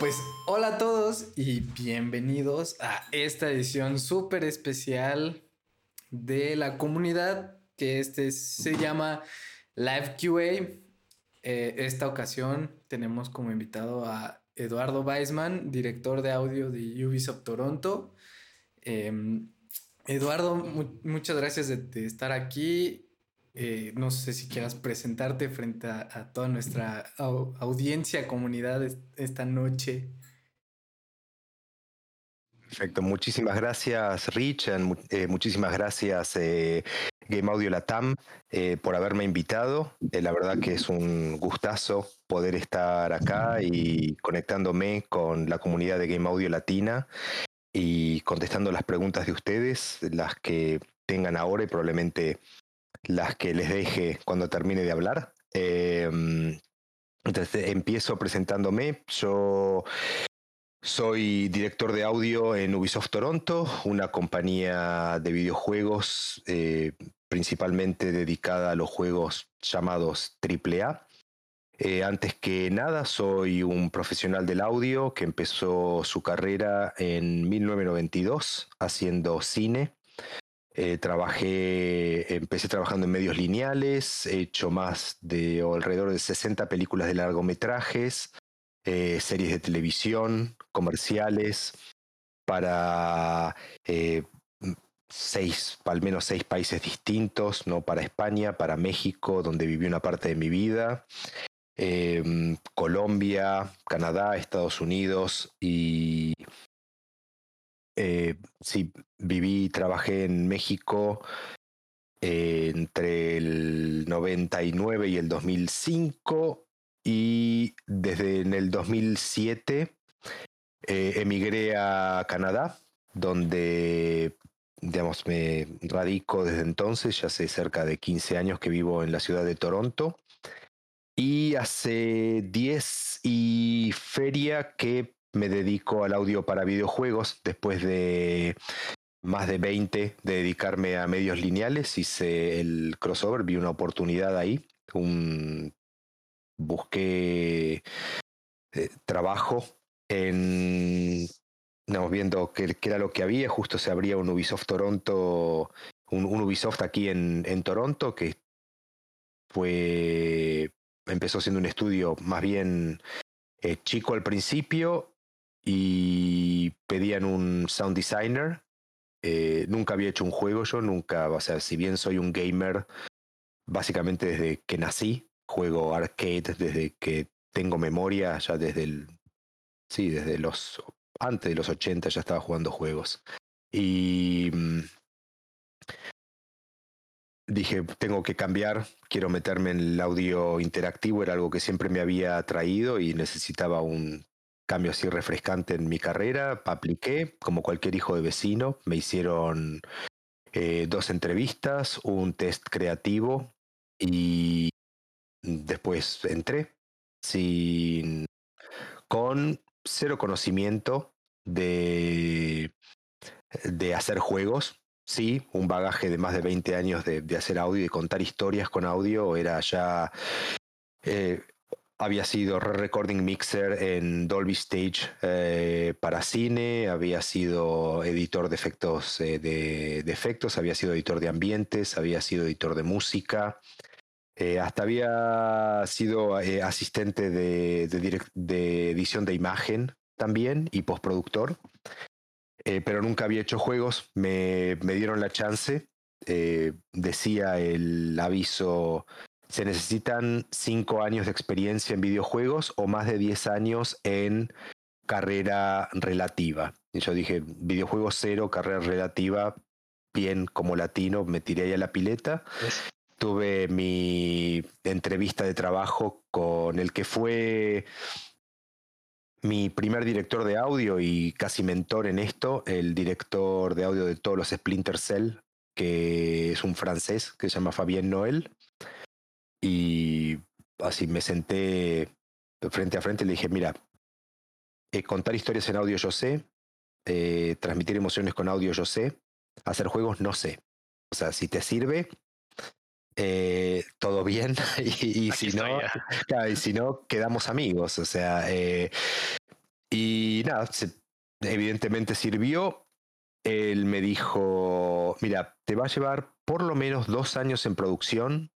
Pues hola a todos y bienvenidos a esta edición súper especial de la comunidad que este se llama Live QA. Eh, esta ocasión tenemos como invitado a Eduardo Weisman, director de audio de Ubisoft Toronto. Em, Eduardo, muchas gracias de, estar aquí. Eh, no sé si quieras presentarte frente a, toda nuestra audiencia, comunidad esta noche. Perfecto, muchísimas gracias Rich, eh, muchísimas gracias eh, Game Audio Latam por haberme invitado. la verdad que es un gustazo poder estar acá y conectándome con la comunidad de Game Audio Latina y contestando las preguntas de ustedes, las que tengan ahora y probablemente las que les deje cuando termine de hablar. Em, entonces empiezo presentándome. Yo soy director de audio en Ubisoft Toronto, una compañía de videojuegos eh, principalmente dedicada a los juegos llamados AAA. Eh, antes que nada, soy un profesional del audio que empezó su carrera en 1992 haciendo cine. Eh, trabajé, empecé trabajando en medios lineales, he hecho más de alrededor de 60 películas de largometrajes, eh, series de televisión, comerciales, para seis, al menos seis países distintos, ¿no? Para España, para México, donde viví una parte de mi vida, Em, Colombia, Canadá, Estados Unidos y eh, sí, viví y trabajé en México entre el 99 y el 2005 y desde en el 2007 eh, emigré a Canadá, donde digamos, me radico desde entonces, ya hace cerca de 15 años que vivo en la ciudad de Toronto. Y hace 10 y feria que me dedico al audio para videojuegos después de más de 20 de dedicarme a medios lineales. Hice el crossover, vi una oportunidad ahí. Un, busqué eh, trabajo en Estamos viendo qué, era lo que había. Justo se abría un Ubisoft Toronto, un, Ubisoft aquí en, Toronto, que fue empezó siendo un estudio más bien eh, chico al principio y pedían un sound designer. Eh, nunca había hecho un juego yo, nunca, o sea, si bien soy un gamer, básicamente desde que nací, juego arcade desde que tengo memoria, ya desde el, sí, desde los, antes de los 80 ya estaba jugando juegos. Y mm, dije, tengo que cambiar, quiero meterme en el audio interactivo, era algo que siempre me había atraído y necesitaba un cambio así refrescante en mi carrera. Apliqué, como cualquier hijo de vecino, me hicieron eh, dos entrevistas, un test creativo y después entré sin con cero conocimiento de, de hacer juegos sí, un bagaje de más de 20 años de, hacer audio y de contar historias con audio. Era ya. Eh, había sido recording mixer en Dolby Stage eh, para cine, había sido editor de efectos, eh, de, efectos, había sido editor de ambientes, había sido editor de música. hasta había sido asistente de, de, edición de imagen también y postproductor. Eh, pero nunca había hecho juegos. Me, dieron la chance. Eh, decía el aviso, se necesitan cinco años de experiencia en videojuegos o más de diez años en carrera relativa. Y yo dije, videojuegos cero, carrera relativa, bien como latino, me tiré ahí a la pileta. Tuve mi entrevista de trabajo con el que fue mi primer director de audio y casi mentor en esto, el director de audio de todos los Splinter Cell, que es un francés que se llama Fabien Noel. Y así me senté frente a frente y le dije, mira, eh, contar historias en audio yo sé, eh, transmitir emociones con audio yo sé, hacer juegos no sé. O sea, si te sirve, eh, todo bien y, si no, y si no, quedamos amigos. O sea, Y nada, evidentemente sirvió. Él me dijo, mira, te va a llevar por lo menos dos años en producción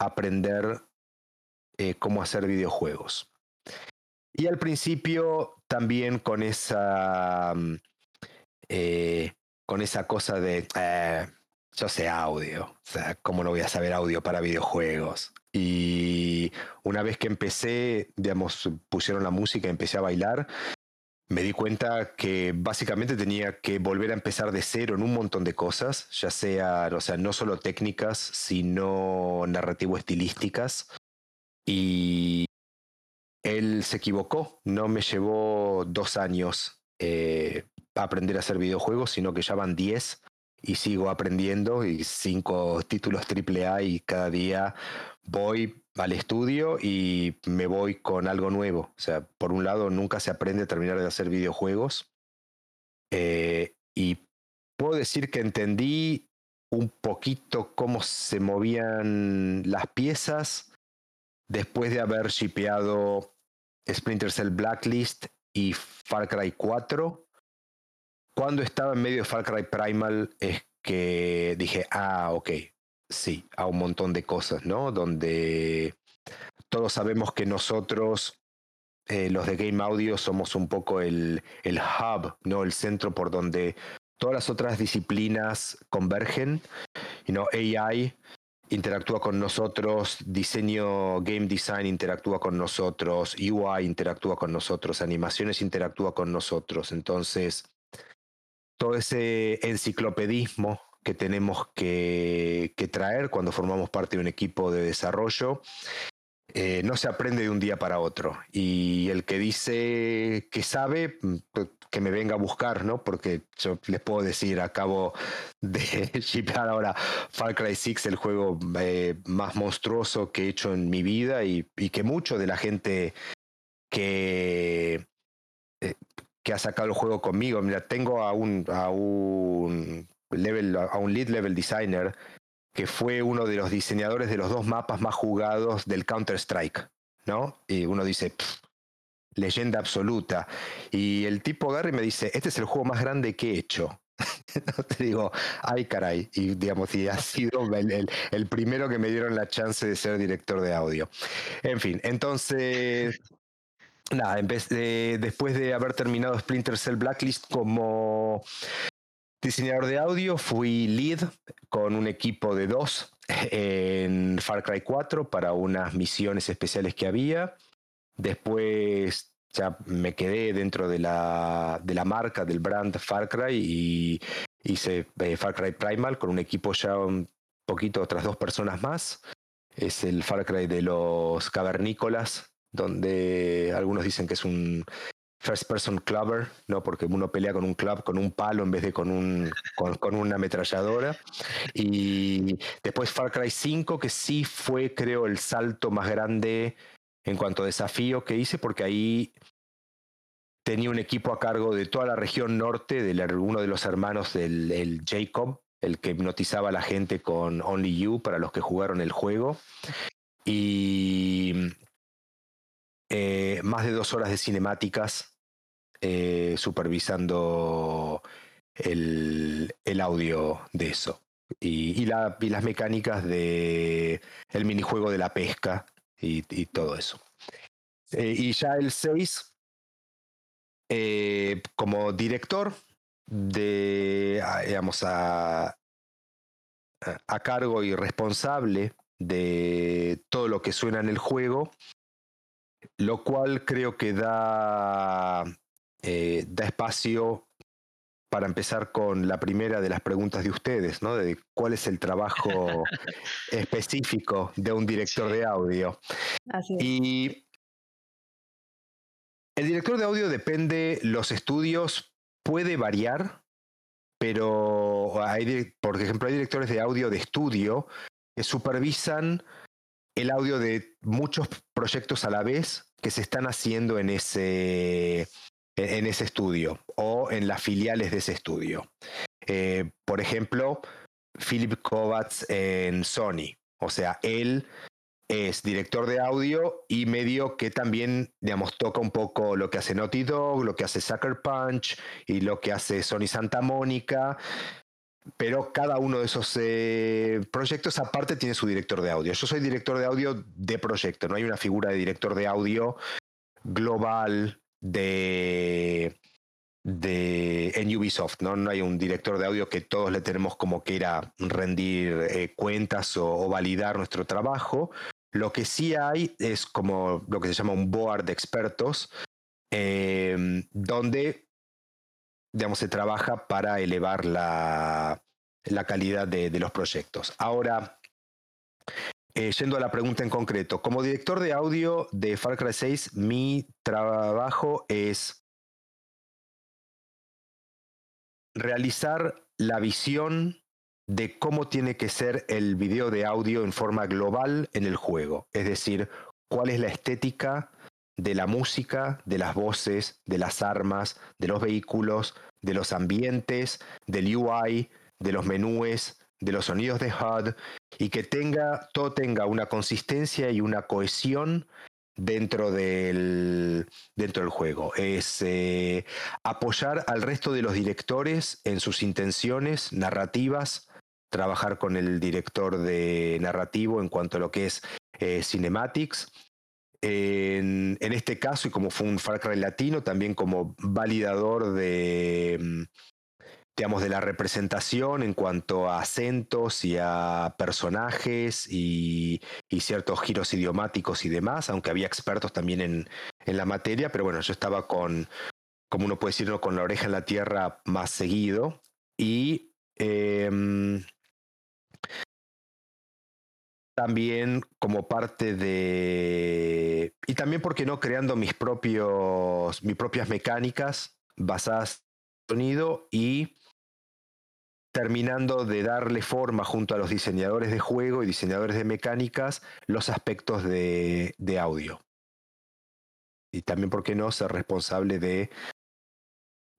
aprender eh, cómo hacer videojuegos. Y al principio también con esa, mm, eh, con esa cosa de, eh, yo sé audio, o sea, ¿cómo no voy a saber audio para videojuegos? Y una vez que empecé, digamos, pusieron la música empecé a bailar, me di cuenta que básicamente tenía que volver a empezar de cero en un montón de cosas, ya sea, o sea, no solo técnicas, sino narrativo-estilísticas. Y él se equivocó, no me llevó dos años eh, aprender a hacer videojuegos, sino que ya van diez y sigo aprendiendo y cinco títulos AAA y cada día voy al estudio y me voy con algo nuevo. O sea, por un lado nunca se aprende a terminar de hacer videojuegos eh, y puedo decir que entendí un poquito cómo se movían las piezas después de haber shipeado Splinter Cell Blacklist y Far Cry 4, cuando estaba en medio de Far Cry Primal es que dije, ah, ok, sí, a un montón de cosas, ¿no? Donde todos sabemos que nosotros, eh, los de Game Audio, somos un poco el, el hub, ¿no? El centro por donde todas las otras disciplinas convergen. AI interactúa con nosotros, diseño, game design interactúa con nosotros, UI interactúa con nosotros, animaciones interactúa con nosotros. Entonces, todo ese enciclopedismo que tenemos que, traer cuando formamos parte de un equipo de desarrollo eh, no se aprende de un día para otro. Y el que dice que sabe, pues, que me venga a buscar, ¿no? Porque yo les puedo decir, acabo de shipear ahora Far Cry 6, el juego eh, más monstruoso que he hecho en mi vida y, que mucho de la gente que, eh, que ha sacado el juego conmigo, mira, tengo a un, a un level, a un lead level designer que fue uno de los diseñadores de los dos mapas más jugados del Counter-Strike, ¿no? Y uno dice, leyenda absoluta. Y el tipo Gary me dice, este es el juego más grande que he hecho. Te digo, ay caray, y digamos, y ha sido el, primero que me dieron la chance de ser director de audio. En fin, entonces, nada, después de haber terminado Splinter Cell Blacklist como diseñador de audio, fui lead con un equipo de dos en Far Cry 4 para unas misiones especiales que había. Después ya me quedé dentro de la, de la marca del brand Far Cry y hice eh, Far Cry Primal con un equipo ya un poquito, otras dos personas más. Es el Far Cry de los cavernícolas, donde algunos dicen que es un first person clubber, ¿no? Porque uno pelea con un club, con un palo en vez de con, un, con, una ametralladora. Y después Far Cry 5, que sí fue, creo, el salto más grande en cuanto a desafío que hice, porque ahí tenía un equipo a cargo de toda la región norte, de uno de los hermanos del Jacob, el que hipnotizaba a la gente con Only You para los que jugaron el juego. Y eh, más de dos horas de cinemáticas eh, supervisando el, audio de eso. Y, las mecánicas de el minijuego de la pesca y, todo eso. Eh, y ya el 6, como director de, digamos, a, a cargo y responsable de todo lo que suena en el juego, lo cual creo que da, eh, da espacio para empezar con la primera de las preguntas de ustedes, ¿no? De cuál es el trabajo específico de un director de audio. Y el director de audio depende, los estudios puede variar, pero hay, por ejemplo, hay directores de audio de estudio que supervisan el audio de muchos proyectos a la vez que se están haciendo en ese, en ese estudio o en las filiales de ese estudio. Eh, por ejemplo, Philip Kovacs en Sony. O sea, él es director de audio y medio que también, digamos, toca un poco lo que hace Naughty Dog, lo que hace Sucker Punch y lo que hace Sony Santa Mónica. Pero cada uno de esos eh, proyectos aparte tiene su director de audio. Yo soy director de audio de proyecto, no hay una figura de director de audio global de, de en Ubisoft, ¿no? No hay un director de audio que todos le tenemos como que era rendir eh, cuentas o, validar nuestro trabajo. Lo que sí hay es como lo que se llama un board de expertos, em, donde digamos, se trabaja para elevar la, la calidad de, los proyectos. Ahora, eh, yendo a la pregunta en concreto, como director de audio de Far Cry 6, mi trabajo es realizar la visión de cómo tiene que ser el video de audio en forma global en el juego. Es decir, cuál es la estética de la música, de las voces, de las armas, de los vehículos, de los ambientes, del UI, de los menúes, de los sonidos de HUD y que tenga, todo tenga una consistencia y una cohesión dentro del, dentro del juego. Es eh, apoyar al resto de los directores en sus intenciones narrativas, trabajar con el director de narrativo en cuanto a lo que es eh, cinematics. En, en, este caso, y como fue un Far Cry latino, también como validador de, mm, digamos, de la representación en cuanto a acentos y a personajes y, ciertos giros idiomáticos y demás, aunque había expertos también en, la materia, pero bueno, yo estaba con, como uno puede decirlo, con la oreja en la tierra más seguido. Y em, también como parte de y también porque no creando mis propios mis propias mecánicas basadas en sonido y terminando de darle forma junto a los diseñadores de juego y diseñadores de mecánicas los aspectos de, audio. Y también, ¿por qué no?, ser responsable de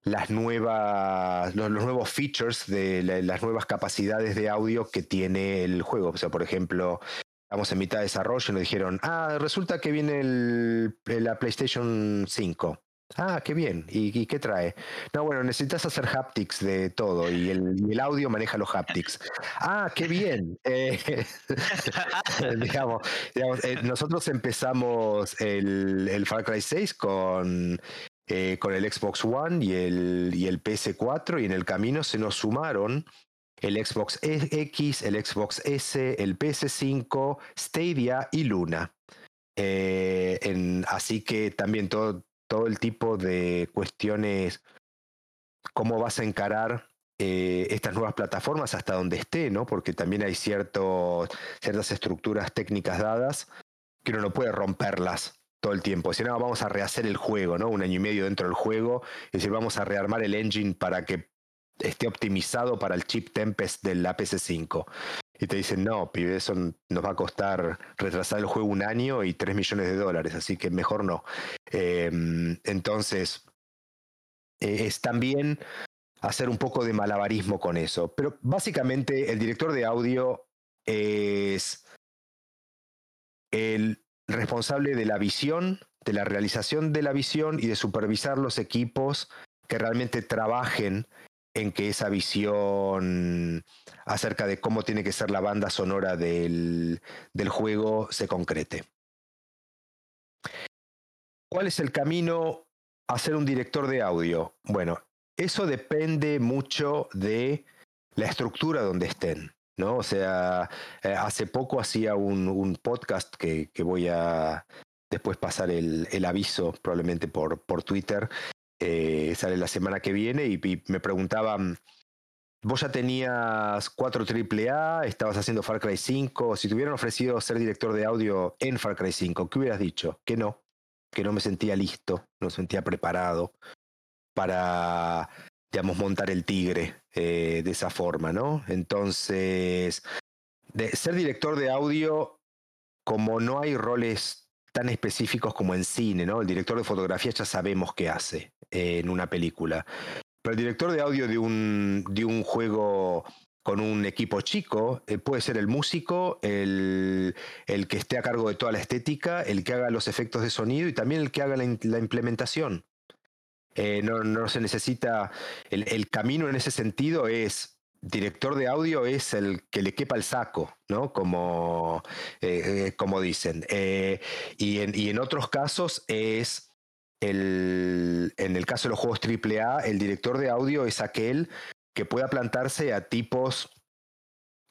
las nuevas, los, nuevos features, de las nuevas capacidades de audio que tiene el juego. O sea, por ejemplo, estamos en mitad de desarrollo y nos dijeron, ah, resulta que viene el, la PlayStation 5. Ah, qué bien. ¿Y, qué trae? No, bueno, necesitas hacer haptics de todo y el, audio maneja los haptics. Ah, qué bien. Eh, digamos, eh, nosotros empezamos el, Far Cry 6 con, eh, con el Xbox One y el, y el PS4 y en el camino se nos sumaron el Xbox X, el Xbox S, el PS5, Stadia y Luna. así que también todo, todo el tipo de cuestiones, cómo vas a encarar eh, estas nuevas plataformas hasta donde esté, ¿no? Porque también hay ciertas estructuras técnicas dadas que uno no puede romperlas todo el tiempo. Si no, vamos a rehacer el juego, ¿no? Un año y medio dentro del juego, es decir, vamos a rearmar el engine para que esté optimizado para el chip Tempest del ps 5 y te dicen, no, pibe, eso nos va a costar retrasar el juego un año y 3 millones de dólares, así que mejor no. Em, entonces, e, es también hacer un poco de malabarismo con eso. Pero básicamente el director de audio es el responsable de la visión, de la realización de la visión y de supervisar los equipos que realmente trabajen en que esa visión acerca de cómo tiene que ser la banda sonora del, del juego se concrete. ¿Cuál es el camino a ser un director de audio? Bueno, eso depende mucho de la estructura donde estén. ¿No? O sea, eh, hace poco hacía un, podcast que, voy a después pasar el, aviso probablemente por, Twitter, eh, sale la semana que viene y, me preguntaban, vos ya tenías 4 AAA, estabas haciendo Far Cry 5, si te hubieran ofrecido ser director de audio en Far Cry 5, ¿qué hubieras dicho? Que no, que no me sentía listo, no me sentía preparado para, digamos, montar el tigre eh, de esa forma, ¿no? Entonces, de ser director de audio, como no hay roles tan específicos como en cine, ¿no? El director de fotografía ya sabemos qué hace en una película. Pero el director de audio de un, de un juego con un equipo chico, eh, puede ser el músico, el, que esté a cargo de toda la estética, el que haga los efectos de sonido y también el que haga la, implementación. Eh, no, se necesita, el, camino en ese sentido es, director de audio es el que le quepa el saco, ¿no? Como, eh, como dicen. y, en, y en otros casos es... El, en el caso de los juegos AAA, el director de audio es aquel que pueda plantarse a tipos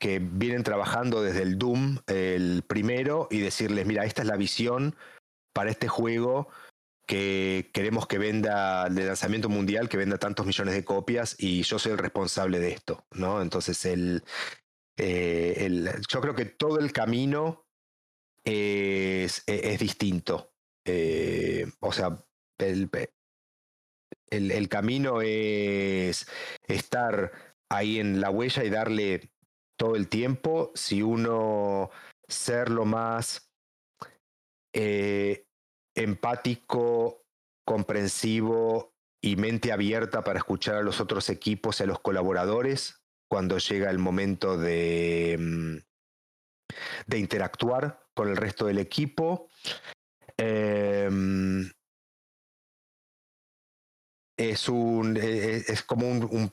que vienen trabajando desde el Doom, el primero, y decirles, mira, esta es la visión para este juego que queremos que venda de lanzamiento mundial, que venda tantos millones de copias, y yo soy el responsable de esto, ¿no? Entonces, el, eh, yo creo que todo el camino es, es, distinto. Eh, o sea, el, el, camino es estar ahí en la huella y darle todo el tiempo. Si uno ser lo más eh, empático, comprensivo y mente abierta para escuchar a los otros equipos y a los colaboradores cuando llega el momento de, mm, de interactuar con el resto del equipo. Em, es, un, e, e, es como un,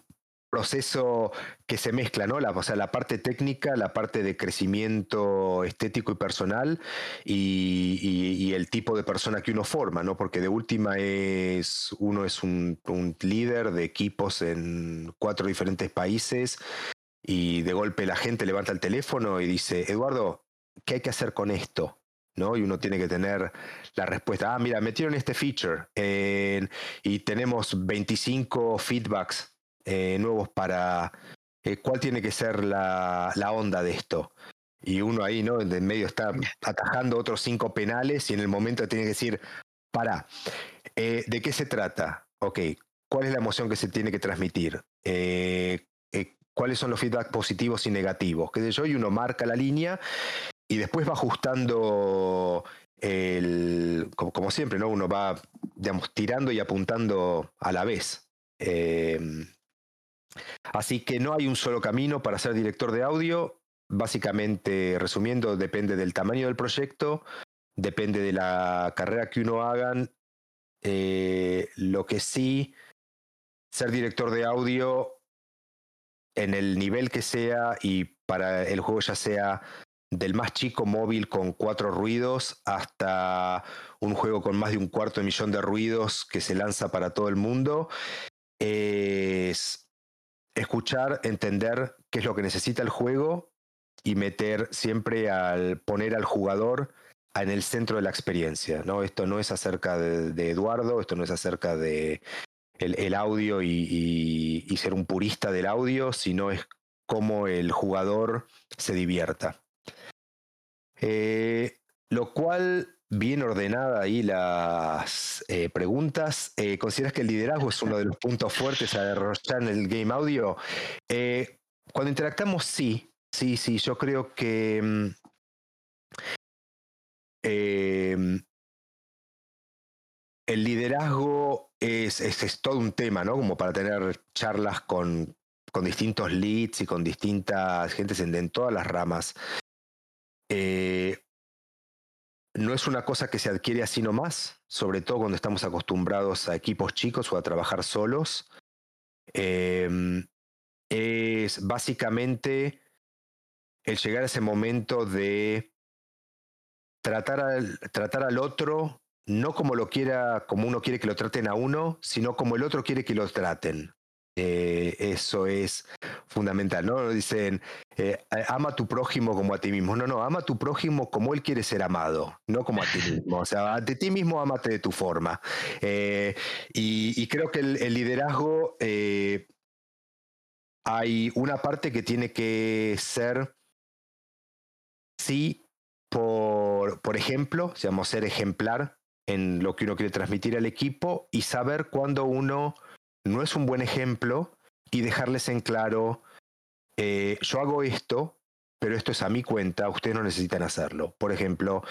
proceso que se mezcla, ¿no? O sea, la parte técnica, la parte de crecimiento estético y personal y, el tipo de persona que uno forma, ¿no? Porque de última es, uno es un, un líder de equipos en cuatro diferentes países y de golpe la gente levanta el teléfono y dice, Eduardo, ¿qué hay que hacer con esto? ¿no? Y uno tiene que tener la respuesta. Ah, mira, metieron este feature y tenemos 25 feedbacks eh, nuevos para eh, cuál tiene que ser la, onda de esto. Y uno ahí, ¿no? En medio está atajando otros cinco penales y en el momento tiene que decir, para, eh, ¿de qué se trata? Ok, ¿cuál es la emoción que se tiene que transmitir? ¿Cuáles son los feedbacks positivos y negativos? ¿Qué sé yo? Y uno marca la línea y después va ajustando el, como, siempre, ¿no? Uno va, digamos, tirando y apuntando a la vez. Así que no hay un solo camino para ser director de audio. Básicamente, resumiendo, depende del tamaño del proyecto, depende de la carrera que uno hagan. Eh, lo que sí, ser director de audio en el nivel que sea y para el juego ya sea del más chico móvil con cuatro ruidos hasta un juego con más de un cuarto de millón de ruidos que se lanza para todo el mundo, es escuchar, entender qué es lo que necesita el juego y meter siempre al poner al jugador en el centro de la experiencia. ¿no? Esto no es acerca de, Eduardo, esto no es acerca de el, audio y, ser un purista del audio, sino es cómo el jugador se divierta. Eh, lo cual, bien ordenada ahí las eh, preguntas, eh, ¿consideras que el liderazgo es uno de los puntos fuertes a desarrollar en el game audio? cuando interactamos, sí, sí, sí, yo creo que... Mm, em, el liderazgo es, es, todo un tema, ¿no? Como para tener charlas con, con distintos leads y con distintas gentes en todas las ramas eh, no es una cosa que se adquiere así nomás, sobre todo cuando estamos acostumbrados a equipos chicos o a trabajar solos. Em, es básicamente el llegar a ese momento de tratar al, tratar al otro no como lo quiera, como uno quiere que lo traten a uno, sino como el otro quiere que lo traten. Eh, eso es fundamental, ¿no? Dicen, eh, ama a tu prójimo como a ti mismo. No, no, ama a tu prójimo como él quiere ser amado, no como a ti mismo. O sea, de ti mismo amate de tu forma. Eh, y, creo que el, liderazgo, hay una parte que tiene que ser, sí, por, por ejemplo, digamos, ser ejemplar en lo que uno quiere transmitir al equipo y saber cuándo uno no es un buen ejemplo y dejarles en claro, eh, yo hago esto, pero esto es a mi cuenta, ustedes no necesitan hacerlo. Por ejemplo,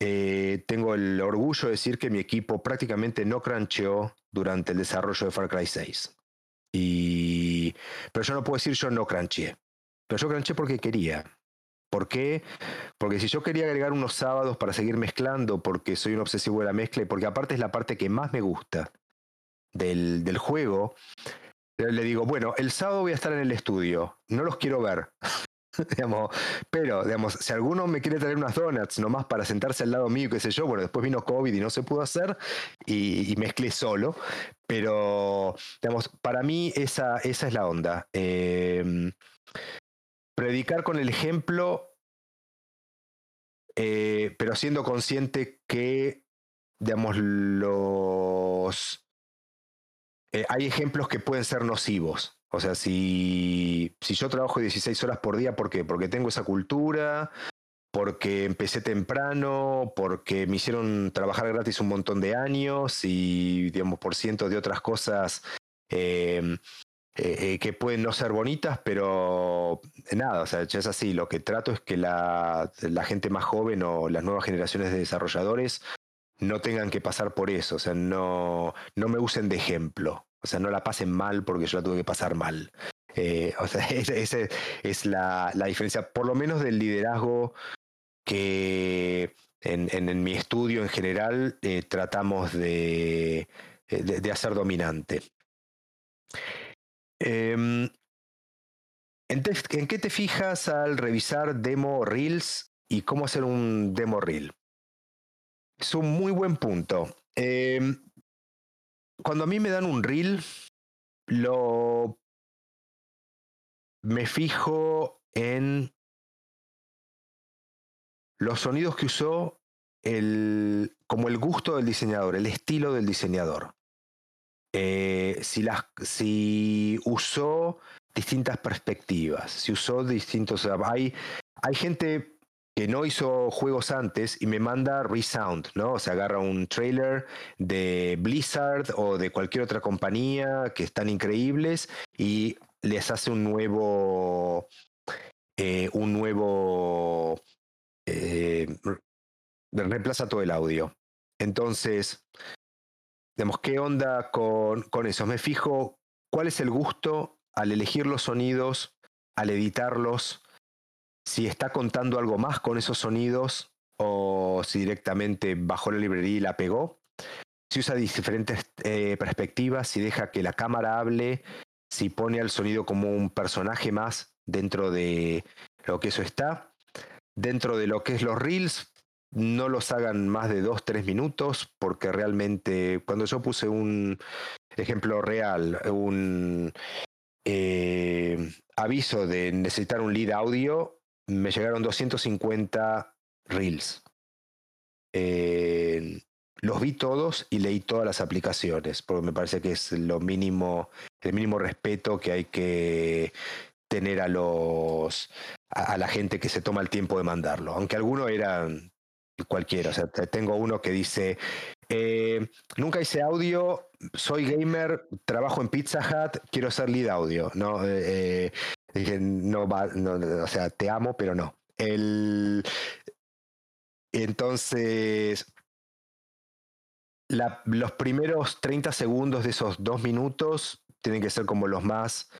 eh, tengo el orgullo de decir que mi equipo prácticamente no crancheó durante el desarrollo de Far Cry 6. Y, pero yo no puedo decir yo no crancheé. pero yo cranché porque quería. ¿Por qué? Porque si yo quería agregar unos sábados para seguir mezclando, porque soy un obsesivo de la mezcla y porque aparte es la parte que más me gusta del, del juego, le digo, bueno, el sábado voy a estar en el estudio, no los quiero ver. pero, digamos, si alguno me quiere traer unas donuts nomás para sentarse al lado mío, qué sé yo, bueno, después vino COVID y no se pudo hacer y, mezclé solo, pero, digamos, para mí esa, esa es la onda. Em, predicar con el ejemplo, eh, pero siendo consciente que, digamos, los... Eh, hay ejemplos que pueden ser nocivos. O sea, si, si yo trabajo 16 horas por día, ¿por qué? Porque tengo esa cultura, porque empecé temprano, porque me hicieron trabajar gratis un montón de años y, digamos, por ciento de otras cosas eh, eh, que pueden no ser bonitas, pero nada, o sea, es así. Lo que trato es que la, la gente más joven o las nuevas generaciones de desarrolladores no tengan que pasar por eso, o sea, no, no me usen de ejemplo. O sea, no la pasen mal porque yo la tuve que pasar mal. Eh, o sea, esa es la, diferencia, por lo menos del liderazgo que en, mi estudio en general eh, tratamos de, de, hacer dominante. ¿en, ¿En qué te fijas al revisar demo reels y cómo hacer un demo reel? Es un muy buen punto. Em, cuando a mí me dan un reel, lo me fijo en los sonidos que usó el, como el gusto del diseñador, el estilo del diseñador. Eh, si, las, si usó distintas perspectivas, si usó distintos... Hay, hay gente que no hizo juegos antes y me manda Resound, ¿no? O sea, agarra un trailer de Blizzard o de cualquier otra compañía que están increíbles y les hace un nuevo. Eh, un nuevo. Eh, reemplaza todo el audio. Entonces, digamos, ¿qué onda con, con eso? Me fijo cuál es el gusto al elegir los sonidos, al editarlos, si está contando algo más con esos sonidos o si directamente bajó la librería y la pegó. Si usa diferentes eh, perspectivas, si deja que la cámara hable, si pone al sonido como un personaje más dentro de lo que eso está. Dentro de lo que es los reels, no los hagan más de dos, tres minutos, porque realmente cuando yo puse un ejemplo real, un eh, aviso de necesitar un lead audio, me llegaron 250 reels. Eh, los vi todos y leí todas las aplicaciones, porque me parece que es lo mínimo, el mínimo respeto que hay que tener a los a, la gente que se toma el tiempo de mandarlo. Aunque algunos eran cualquiera. O sea, tengo uno que dice eh, nunca hice audio, soy gamer, trabajo en Pizza Hut, quiero ser lead audio. No, eh, Dije, no va, o sea, te amo, pero no. El, entonces, los primeros 30 segundos de esos dos minutos tienen que ser como los más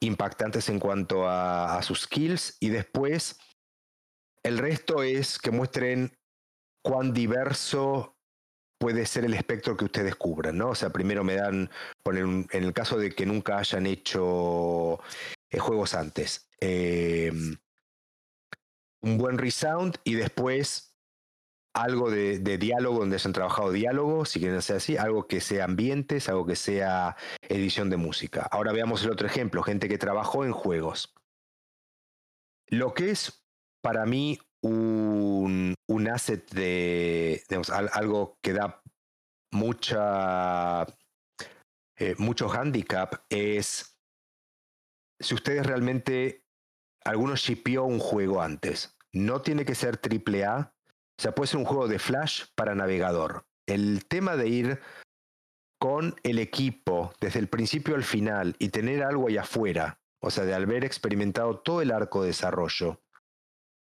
impactantes en cuanto a, sus skills y después el resto es que muestren cuán diverso puede ser el espectro que ustedes cubran, ¿no? O sea, primero me dan, en el caso de que nunca hayan hecho juegos antes. Em, un buen resound y después algo de, diálogo donde se han trabajado diálogo, si quieren hacer así, algo que sea ambientes, algo que sea edición de música. Ahora veamos el otro ejemplo, gente que trabajó en juegos. Lo que es para mí un, un asset de, algo que da mucha, eh, mucho handicap es si ustedes realmente, alguno shipió un juego antes, no tiene que ser triple A, o sea, puede ser un juego de Flash para navegador. El tema de ir con el equipo desde el principio al final y tener algo ahí afuera, o sea, de haber experimentado todo el arco de desarrollo,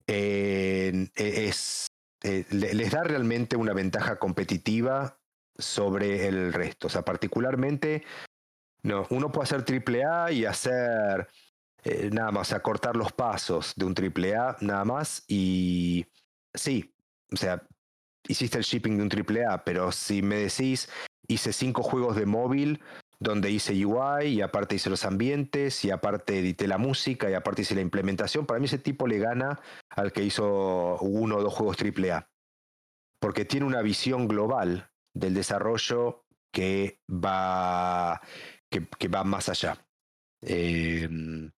es, eh, les da realmente una ventaja competitiva sobre el resto. O sea, particularmente no, uno puede hacer triple A y hacer eh, nada más, a cortar los pasos de un AAA, nada más. Y sí, o sea, hiciste el shipping de un AAA, pero si me decís, hice cinco juegos de móvil donde hice UI y aparte hice los ambientes y aparte edité la música y aparte hice la implementación, para mí ese tipo le gana al que hizo uno o dos juegos AAA. Porque tiene una visión global del desarrollo que va, que, va más allá. Em,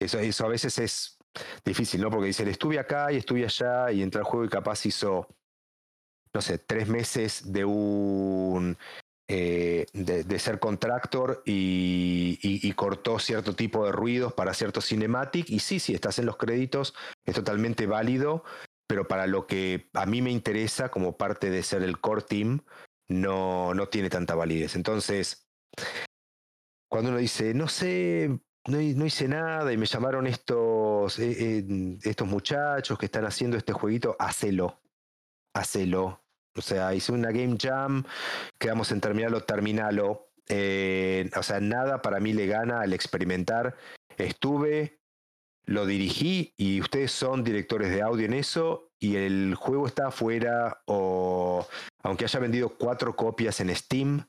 eso, eso a veces es difícil, ¿no? Porque dicen, estuve acá y estuve allá y entré al juego y capaz hizo, no sé, tres meses de un eh, de, ser contractor y, cortó cierto tipo de ruidos para cierto cinematic. Y sí, sí, estás en los créditos, es totalmente válido, pero para lo que a mí me interesa como parte de ser el core team, no, no tiene tanta validez. Entonces, cuando uno dice, no sé, no, hice nada y me llamaron estos, eh, estos muchachos que están haciendo este jueguito, hacelo, hacelo, o sea, hice una game jam, quedamos en terminarlo, terminalo. Eh, o sea, nada para mí le gana al experimentar. Estuve, lo dirigí y ustedes son directores de audio en eso y el juego está afuera o aunque haya vendido cuatro copias en Steam,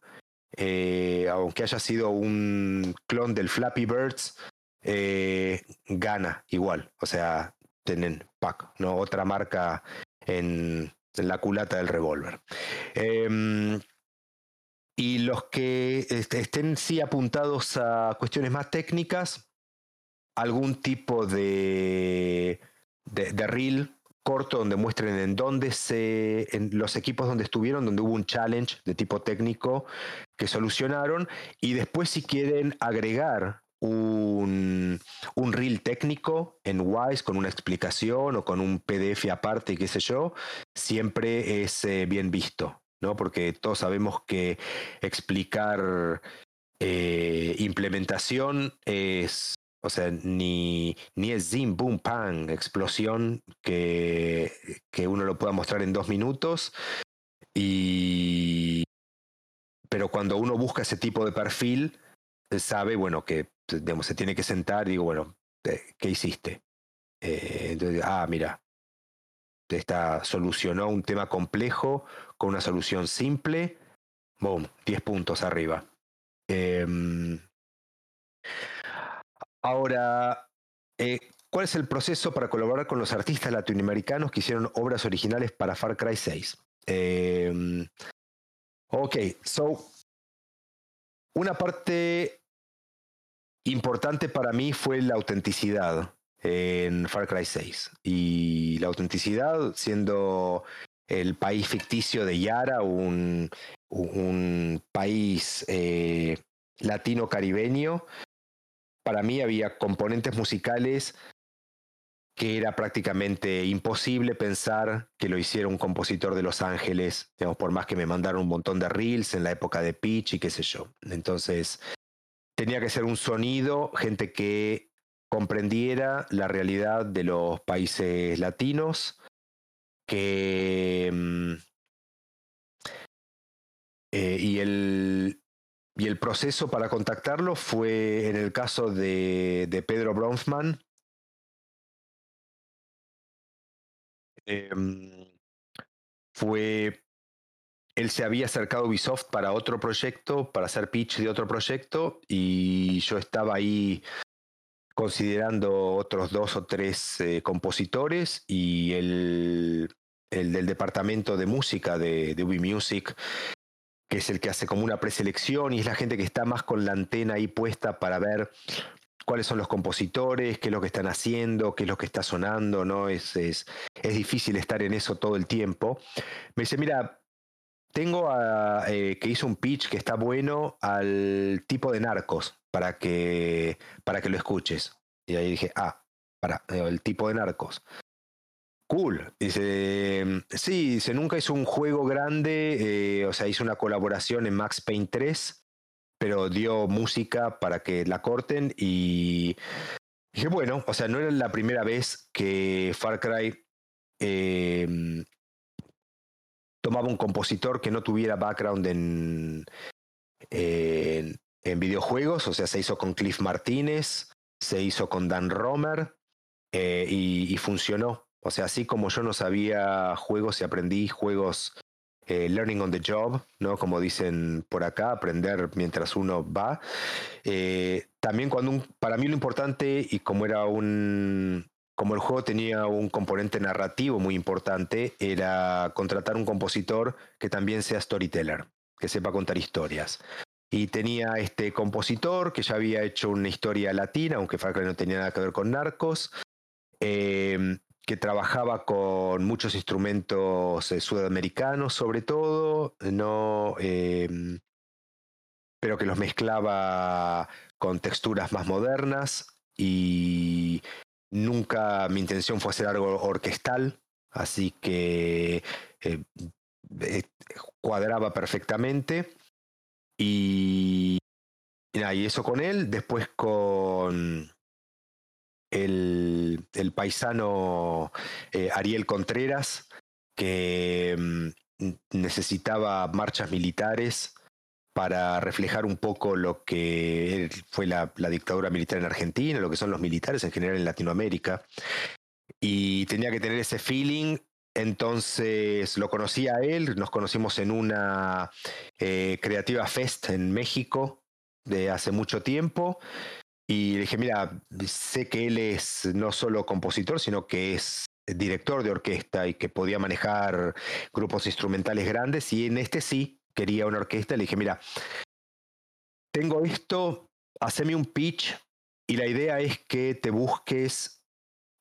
eh, aunque haya sido un clon del Flappy Birds, eh, gana igual. O sea, tienen pack, ¿no? Otra marca en, la culata del revólver. Em, y los que estén sí apuntados a cuestiones más técnicas, algún tipo de, de, reel corto donde muestren en dónde se, en los equipos donde estuvieron, donde hubo un challenge de tipo técnico que solucionaron, y después si quieren agregar un, un reel técnico en Wise con una explicación o con un PDF aparte, qué sé yo, siempre es eh, bien visto, ¿no? Porque todos sabemos que explicar eh, implementación es, o sea, ni, ni es zim, boom, pan, explosión que, que uno lo pueda mostrar en dos minutos. Y, pero cuando uno busca ese tipo de perfil, sabe, bueno, que digamos, se tiene que sentar y digo, bueno, ¿qué hiciste? Eh, entonces, ah, mira, esta solucionó un tema complejo con una solución simple, boom, 10 puntos arriba. Em, ahora, eh, ¿cuál es el proceso para colaborar con los artistas latinoamericanos que hicieron obras originales para Far Cry 6? Em, ok, so, una parte importante para mí fue la autenticidad en Far Cry 6. Y la autenticidad siendo el país ficticio de Yara, un, un país eh, latino-caribeño, para mí había componentes musicales que era prácticamente imposible pensar que lo hiciera un compositor de Los Ángeles, digamos, por más que me mandaron un montón de reels en la época de Pitch y qué sé yo. Entonces, tenía que ser un sonido, gente que comprendiera la realidad de los países latinos, que... Mm, eh, y, el, y el proceso para contactarlo fue en el caso de, Pedro Bronfman. Em, fue él se había acercado a Ubisoft para otro proyecto, para hacer pitch de otro proyecto, y yo estaba ahí considerando otros dos o tres eh, compositores y el, el, del departamento de música de, de Music, que es el que hace como una preselección y es la gente que está más con la antena ahí puesta para ver cuáles son los compositores, qué es lo que están haciendo, qué es lo que está sonando, ¿no? Es, es, es difícil estar en eso todo el tiempo. Me dice, mira, tengo eh, que hizo un pitch que está bueno al tipo de narcos para que, para que lo escuches. Y ahí dije, ah, para, el tipo de narcos. Cool. Dice, sí, dice, nunca hizo un juego grande, eh, o sea, hizo una colaboración en Max Payne 3, pero dio música para que la corten y dije, bueno, o sea, no era la primera vez que Far Cry tomaba un compositor que no tuviera background en, en, videojuegos, o sea, se hizo con Cliff Martínez, se hizo con Dan Romer eh, y, funcionó. O sea, así como yo no sabía juegos y aprendí juegos eh, learning on the job, ¿no? Como dicen por acá, aprender mientras uno va. Eh, también cuando para mí lo importante y como era un, como el juego tenía un componente narrativo muy importante, era contratar un compositor que también sea storyteller, que sepa contar historias. Y tenía este compositor que ya había hecho una historia latina, aunque Far Cry no tenía nada que ver con narcos, em, que trabajaba con muchos instrumentos eh, sudamericanos sobre todo, no, em, pero que los mezclaba con texturas más modernas y nunca mi intención fue hacer algo orquestal, así que eh, eh, cuadraba perfectamente. Y, y, eso con él, después con el, paisano eh, Ariel Contreras, que mm, necesitaba marchas militares para reflejar un poco lo que fue la, dictadura militar en Argentina, lo que son los militares en general en Latinoamérica. Y tenía que tener ese feeling entonces lo conocí a él, nos conocimos en una eh, Creativa Fest en México de hace mucho tiempo. Y le dije, mira, sé que él es no solo compositor, sino que es director de orquesta y que podía manejar grupos instrumentales grandes. Y en este sí, quería una orquesta. Le dije, mira, tengo esto, haceme un pitch y la idea es que te busques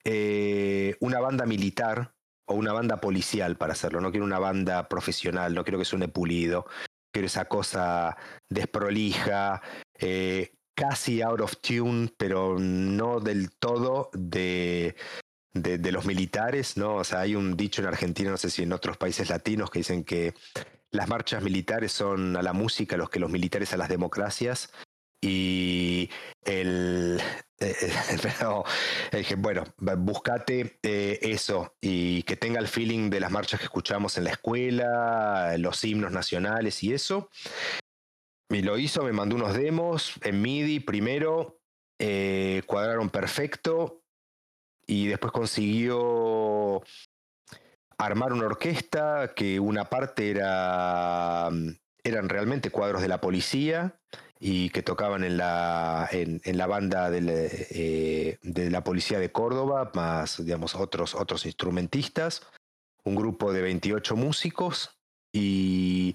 eh, una banda militar o una banda policial para hacerlo. No quiero una banda profesional, no quiero que suene pulido. Quiero esa cosa desprolija, eh, casi out of tune, pero no del todo de, de, los militares, ¿no? O sea, hay un dicho en Argentina, no sé si en otros países latinos, que dicen que las marchas militares son a la música, los que los militares a las democracias. Y el, eh, pero dije, bueno, búscate eh, eso y que tenga el feeling de las marchas que escuchamos en la escuela, los himnos nacionales y eso. Lo hizo, me mandó unos demos en MIDI primero, eh, cuadraron perfecto y después consiguió armar una orquesta que una parte era eran realmente cuadros de la policía y que tocaban en la, en, la banda eh, de la policía de Córdoba, más digamos, otros, otros instrumentistas, un grupo de 28 músicos y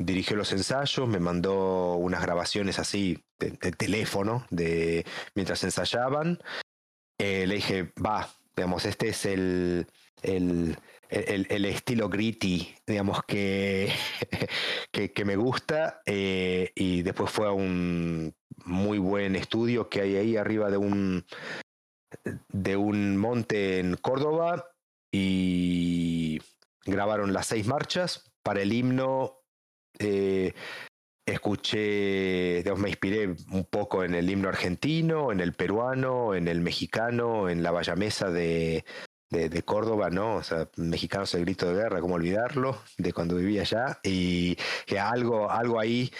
dirigió los ensayos, me mandó unas grabaciones así de, teléfono de, mientras ensayaban. Eh, le dije, va, digamos, este es el, el, el, estilo gritty, digamos, que, que, me gusta. Eh, y después fue a un muy buen estudio que hay ahí arriba de un, de un monte en Córdoba y grabaron las seis marchas. Para el himno eh, escuché, me inspiré un poco en el himno argentino, en el peruano, en el mexicano, en la bayamesa de, de, Córdoba, ¿no? O sea, mexicanos el grito de guerra, cómo olvidarlo, de cuando vivía allá. Y que algo, algo ahí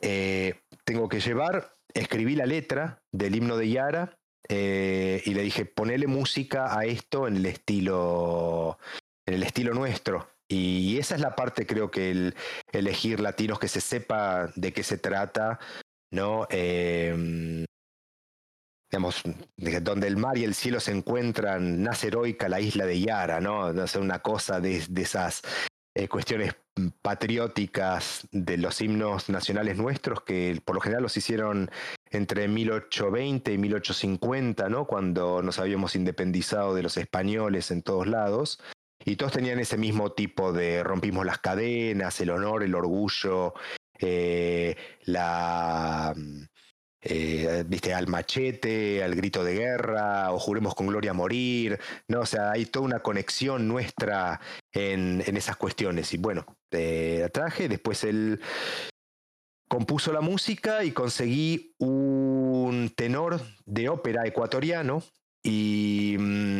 eh, tengo que llevar. Escribí la letra del himno de Yara eh, y le dije, ponele música a esto en el estilo, en el estilo nuestro. Y esa es la parte, creo que el elegir latinos que se sepa de qué se trata, ¿no? Eh, digamos, donde el mar y el cielo se encuentran, nace heroica la isla de Yara, ¿no? no una cosa de, esas eh, cuestiones patrióticas de los himnos nacionales nuestros, que por lo general los hicieron entre 1820 y 1850, ¿no? Cuando nos habíamos independizado de los españoles en todos lados. Y todos tenían ese mismo tipo de rompimos las cadenas, el honor, el orgullo, eh, la eh, viste, al machete, al grito de guerra, o juremos con gloria morir, ¿no? O sea, hay toda una conexión nuestra en, esas cuestiones. Y bueno, la traje, después él compuso la música y conseguí un tenor de ópera ecuatoriano y mm,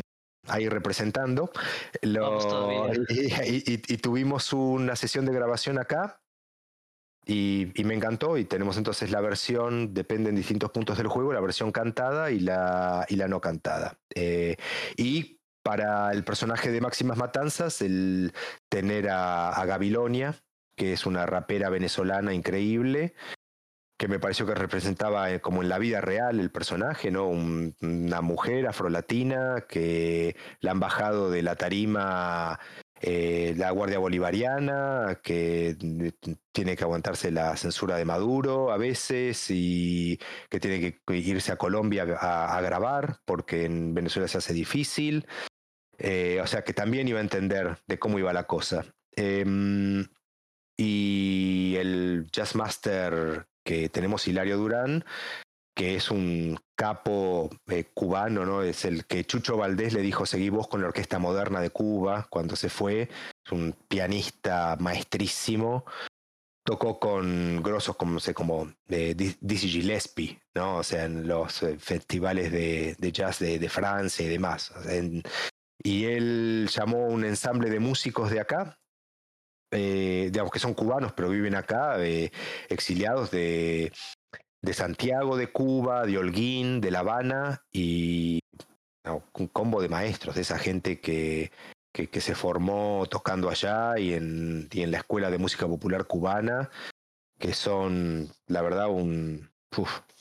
ahí representando. Lo, y, tuvimos una sesión de grabación acá Y, me encantó y tenemos entonces la versión, depende en distintos puntos del juego, la versión cantada y la, y la no cantada. Eh, y para el personaje de Máximas Matanzas, el tener a, a Gabilonia, que es una rapera venezolana increíble, que me pareció que representaba eh, como en la vida real el personaje, ¿no? una mujer afrolatina que la han bajado de la tarima eh, la Guardia Bolivariana, que tiene que aguantarse la censura de Maduro a veces y que tiene que irse a Colombia a, grabar porque en Venezuela se hace difícil. Eh, o sea que también iba a entender de cómo iba la cosa. Em, y el Jazzmaster que tenemos Hilario Durán, que es un capo eh, cubano, ¿no? Es el que Chucho Valdés le dijo, seguí vos con la Orquesta Moderna de Cuba cuando se fue. Es un pianista maestrísimo. Tocó con grosos como, no sé, como eh, Dizzy Gillespie, ¿no? O sea, en los eh, festivales de, jazz de, Francia y demás. y él llamó un ensamble de músicos de acá, eh, digamos que son cubanos, pero viven acá, eh, exiliados de, de, Santiago de Cuba, de Holguín, de La Habana, y un combo de maestros, de esa gente que, que, se formó tocando allá y en, y en la Escuela de Música Popular Cubana, que son, la verdad, un...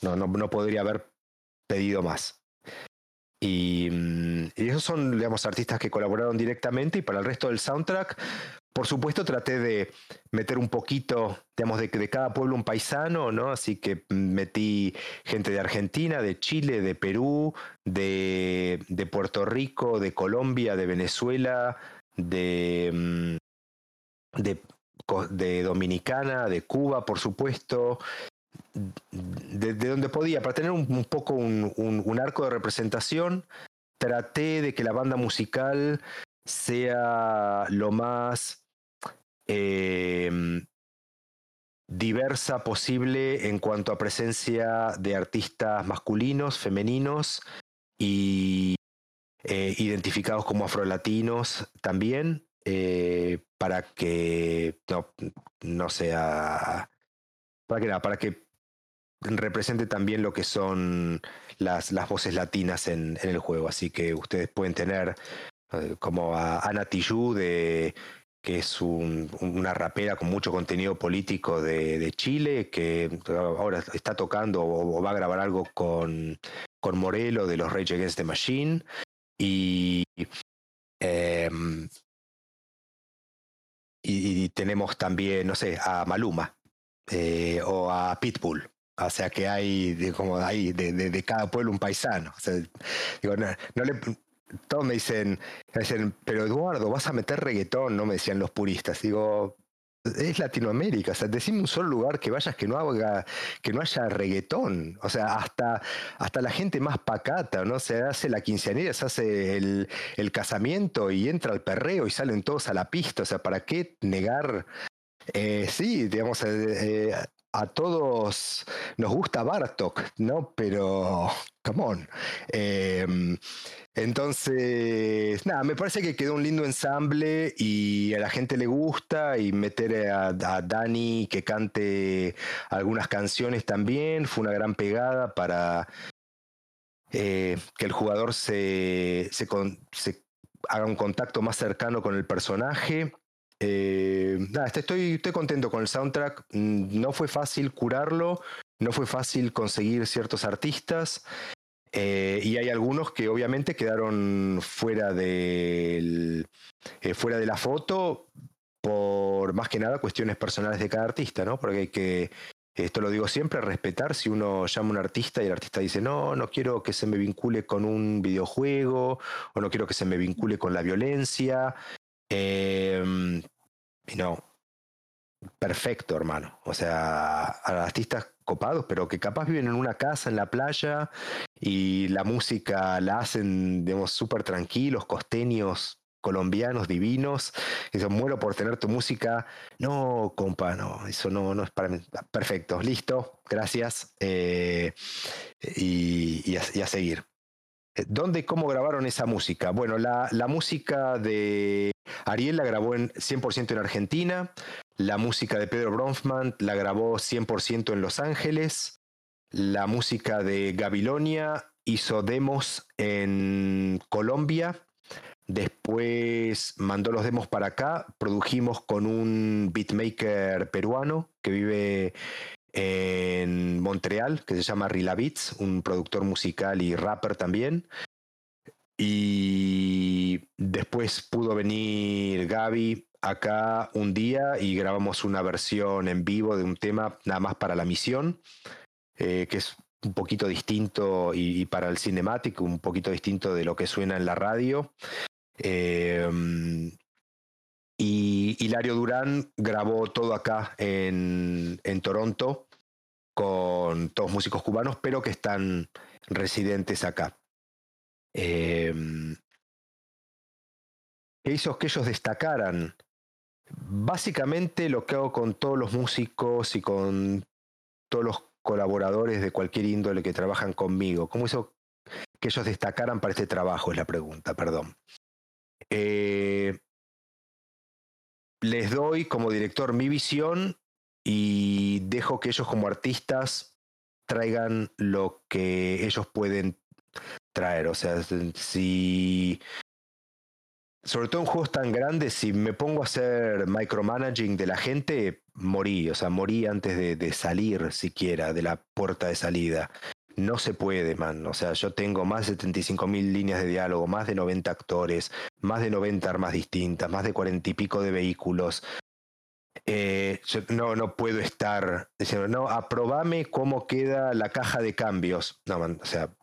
no, no, no podría haber pedido más. Y, mm, y, esos son, digamos, artistas que colaboraron directamente y para el resto del soundtrack por supuesto, traté de meter un poquito, digamos, de, cada pueblo un paisano, ¿no? Así que metí gente de Argentina, de Chile, de Perú, de, Puerto Rico, de Colombia, de Venezuela, de, mm, de, Dominicana, de Cuba, por supuesto, de, donde podía, para tener un, poco un, arco de representación, traté de que la banda musical sea lo más Em, diversa posible en cuanto a presencia de artistas masculinos, femeninos y eh, identificados como afrolatinos también, eh, para que no, sea, para que para que represente también lo que son las, las voces latinas en, en el juego. Así que ustedes pueden tener eh, como a Ana Tijoux de que es una rapera con mucho contenido político de, Chile, que ahora está tocando o, va a grabar algo con, con Morelo de los Rage Against the Machine. Y, em, y, tenemos también, no sé, a Maluma eh, o a Pitbull. O sea que hay de, como ahí de, cada pueblo un paisano. digo, no le, todos me dicen, dicen, pero Eduardo, vas a meter reggaetón, ¿no? Me decían los puristas. Digo, es Latinoamérica, o sea, decime un solo lugar que vayas que no haga, que no haya reggaetón. O sea, hasta, hasta la gente más pacata, ¿no? Se hace la quinceañera, se hace el, el casamiento y entra el perreo y salen todos a la pista. O sea, ¿para qué negar? Eh, sí, digamos, eh, eh, a todos nos gusta Bartok, ¿no? Pero, come on. Em, entonces, nada, me parece que quedó un lindo ensamble y a la gente le gusta y meter a, Dani que cante algunas canciones también fue una gran pegada para eh, que el jugador se, se, haga un contacto más cercano con el personaje. Eh, estoy contento con el soundtrack. Mm, no fue fácil curarlo, no fue fácil conseguir ciertos artistas. Eh, y hay algunos que obviamente quedaron fuera, del, eh, fuera de la foto por más que nada cuestiones personales de cada artista, ¿no? Porque hay que, esto lo digo siempre, respetar si uno llama a un artista y el artista dice, no, no quiero que se me vincule con un videojuego o no quiero que se me vincule con la violencia. Em, y no, perfecto, hermano. O sea, artistas copados, pero que capaz viven en una casa en la playa y la música la hacen, digamos, súper tranquilos, costeños, colombianos divinos. Y yo muero por tener tu música. No, compa, no, eso no, no es para mí. Perfecto, listo, gracias. Eh, y, a, seguir. ¿Dónde y cómo grabaron esa música? Bueno, la, la música de Ariel la grabó en 100% en Argentina, la música de Pedro Bronfman la grabó 100% en Los Ángeles, la música de Gabilonia hizo demos en Colombia, después mandó los demos para acá, produjimos con un beatmaker peruano que vive en Montreal, que se llama Rila Beats, un productor musical y rapper también. Y después pudo venir Gaby acá un día y grabamos una versión en vivo de un tema nada más para la misión, eh, que es un poquito distinto y, para el cinemático, un poquito distinto de lo que suena en la radio. Em, y Hilario Durán grabó todo acá en, en Toronto con todos músicos cubanos, pero que están residentes acá. Eh, ¿Qué hizo que ellos destacaran? Básicamente lo que hago con todos los músicos y con todos los colaboradores de cualquier índole que trabajan conmigo. ¿Cómo hizo que ellos destacaran para este trabajo? Es la pregunta, perdón. Eh, les doy como director mi visión y dejo que ellos como artistas traigan lo que ellos pueden traer. O sea, si. Sobre todo en juegos tan grandes, si me pongo a hacer micromanaging de la gente, morí. O sea, morí antes de, salir siquiera de la puerta de salida. No se puede, man. O sea, yo tengo más de 75 mil líneas de diálogo, más de 90 actores, más de 90 armas distintas, más de 40 y pico de vehículos. Eh, yo no, no puedo estar diciendo, no, aprobame cómo queda la caja de cambios. No, man, o sea,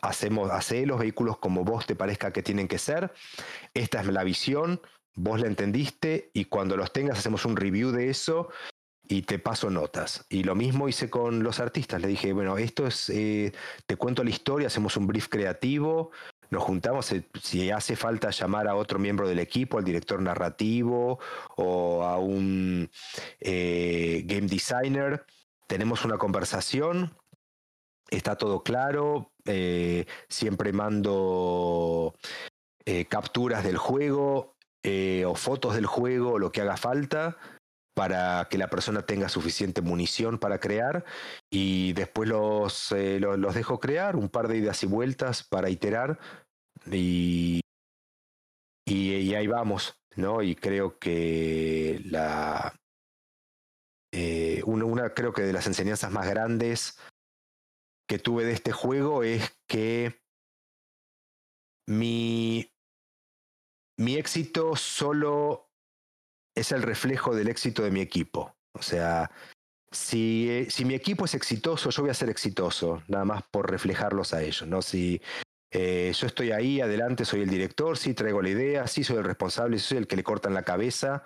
hacemos, hace los vehículos como vos te parezca que tienen que ser. Esta es la visión, vos la entendiste y cuando los tengas hacemos un review de eso y te paso notas. Y lo mismo hice con los artistas. Le dije, bueno, esto es, eh, te cuento la historia, hacemos un brief creativo, nos juntamos, si hace falta llamar a otro miembro del equipo, al director narrativo o a un eh, game designer, tenemos una conversación, está todo claro, eh, siempre mando eh, capturas del juego eh, o fotos del juego, lo que haga falta para que la persona tenga suficiente munición para crear y después los, los, dejo crear, un par de idas y vueltas para iterar y, y, ahí vamos, ¿no? Y creo que la... una, creo que de las enseñanzas más grandes que tuve de este juego es que mi, mi éxito solo es el reflejo del éxito de mi equipo. O sea, si, si, mi equipo es exitoso, yo voy a ser exitoso, nada más por reflejarlos a ellos, ¿no? Si eh, yo estoy ahí, adelante, soy el director, sí traigo la idea, sí soy el responsable, soy el que le cortan la cabeza,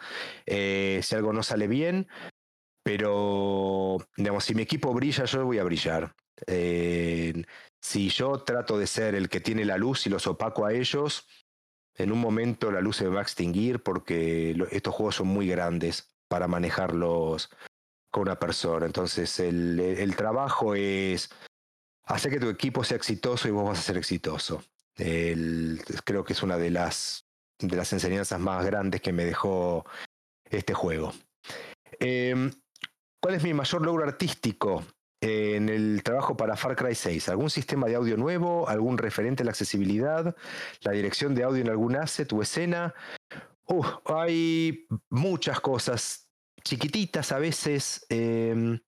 eh, si algo no sale bien, pero, digamos, si mi equipo brilla, yo voy a brillar. Si yo trato de ser el que tiene la luz y los opaco a ellos, en un momento la luz se va a extinguir porque estos juegos son muy grandes para manejarlos con una persona. Entonces el, el trabajo es hacer que tu equipo sea exitoso y vos vas a ser exitoso. creo que es una de las, de las enseñanzas más grandes que me dejó este juego. Em, ¿Cuál es mi mayor logro artístico? En el trabajo para Far Cry 6? ¿Algún sistema de audio nuevo? ¿Algún referente a la accesibilidad? ¿La dirección de audio en algún asset o escena? hay muchas cosas chiquititas a veces. Em,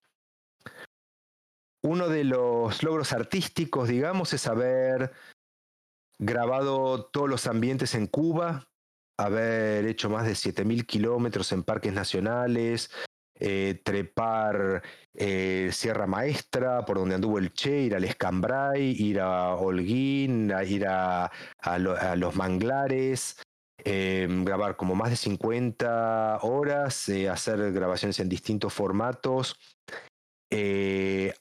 uno de los logros artísticos, digamos, es haber grabado todos los ambientes en Cuba, haber hecho más de 7.000 kilómetros en parques nacionales, eh, trepar eh, Sierra Maestra, por donde anduvo el Che, ir al Escambray, ir a Holguín, ir a, los manglares, em, grabar como más de 50 horas, eh, hacer grabaciones en distintos formatos,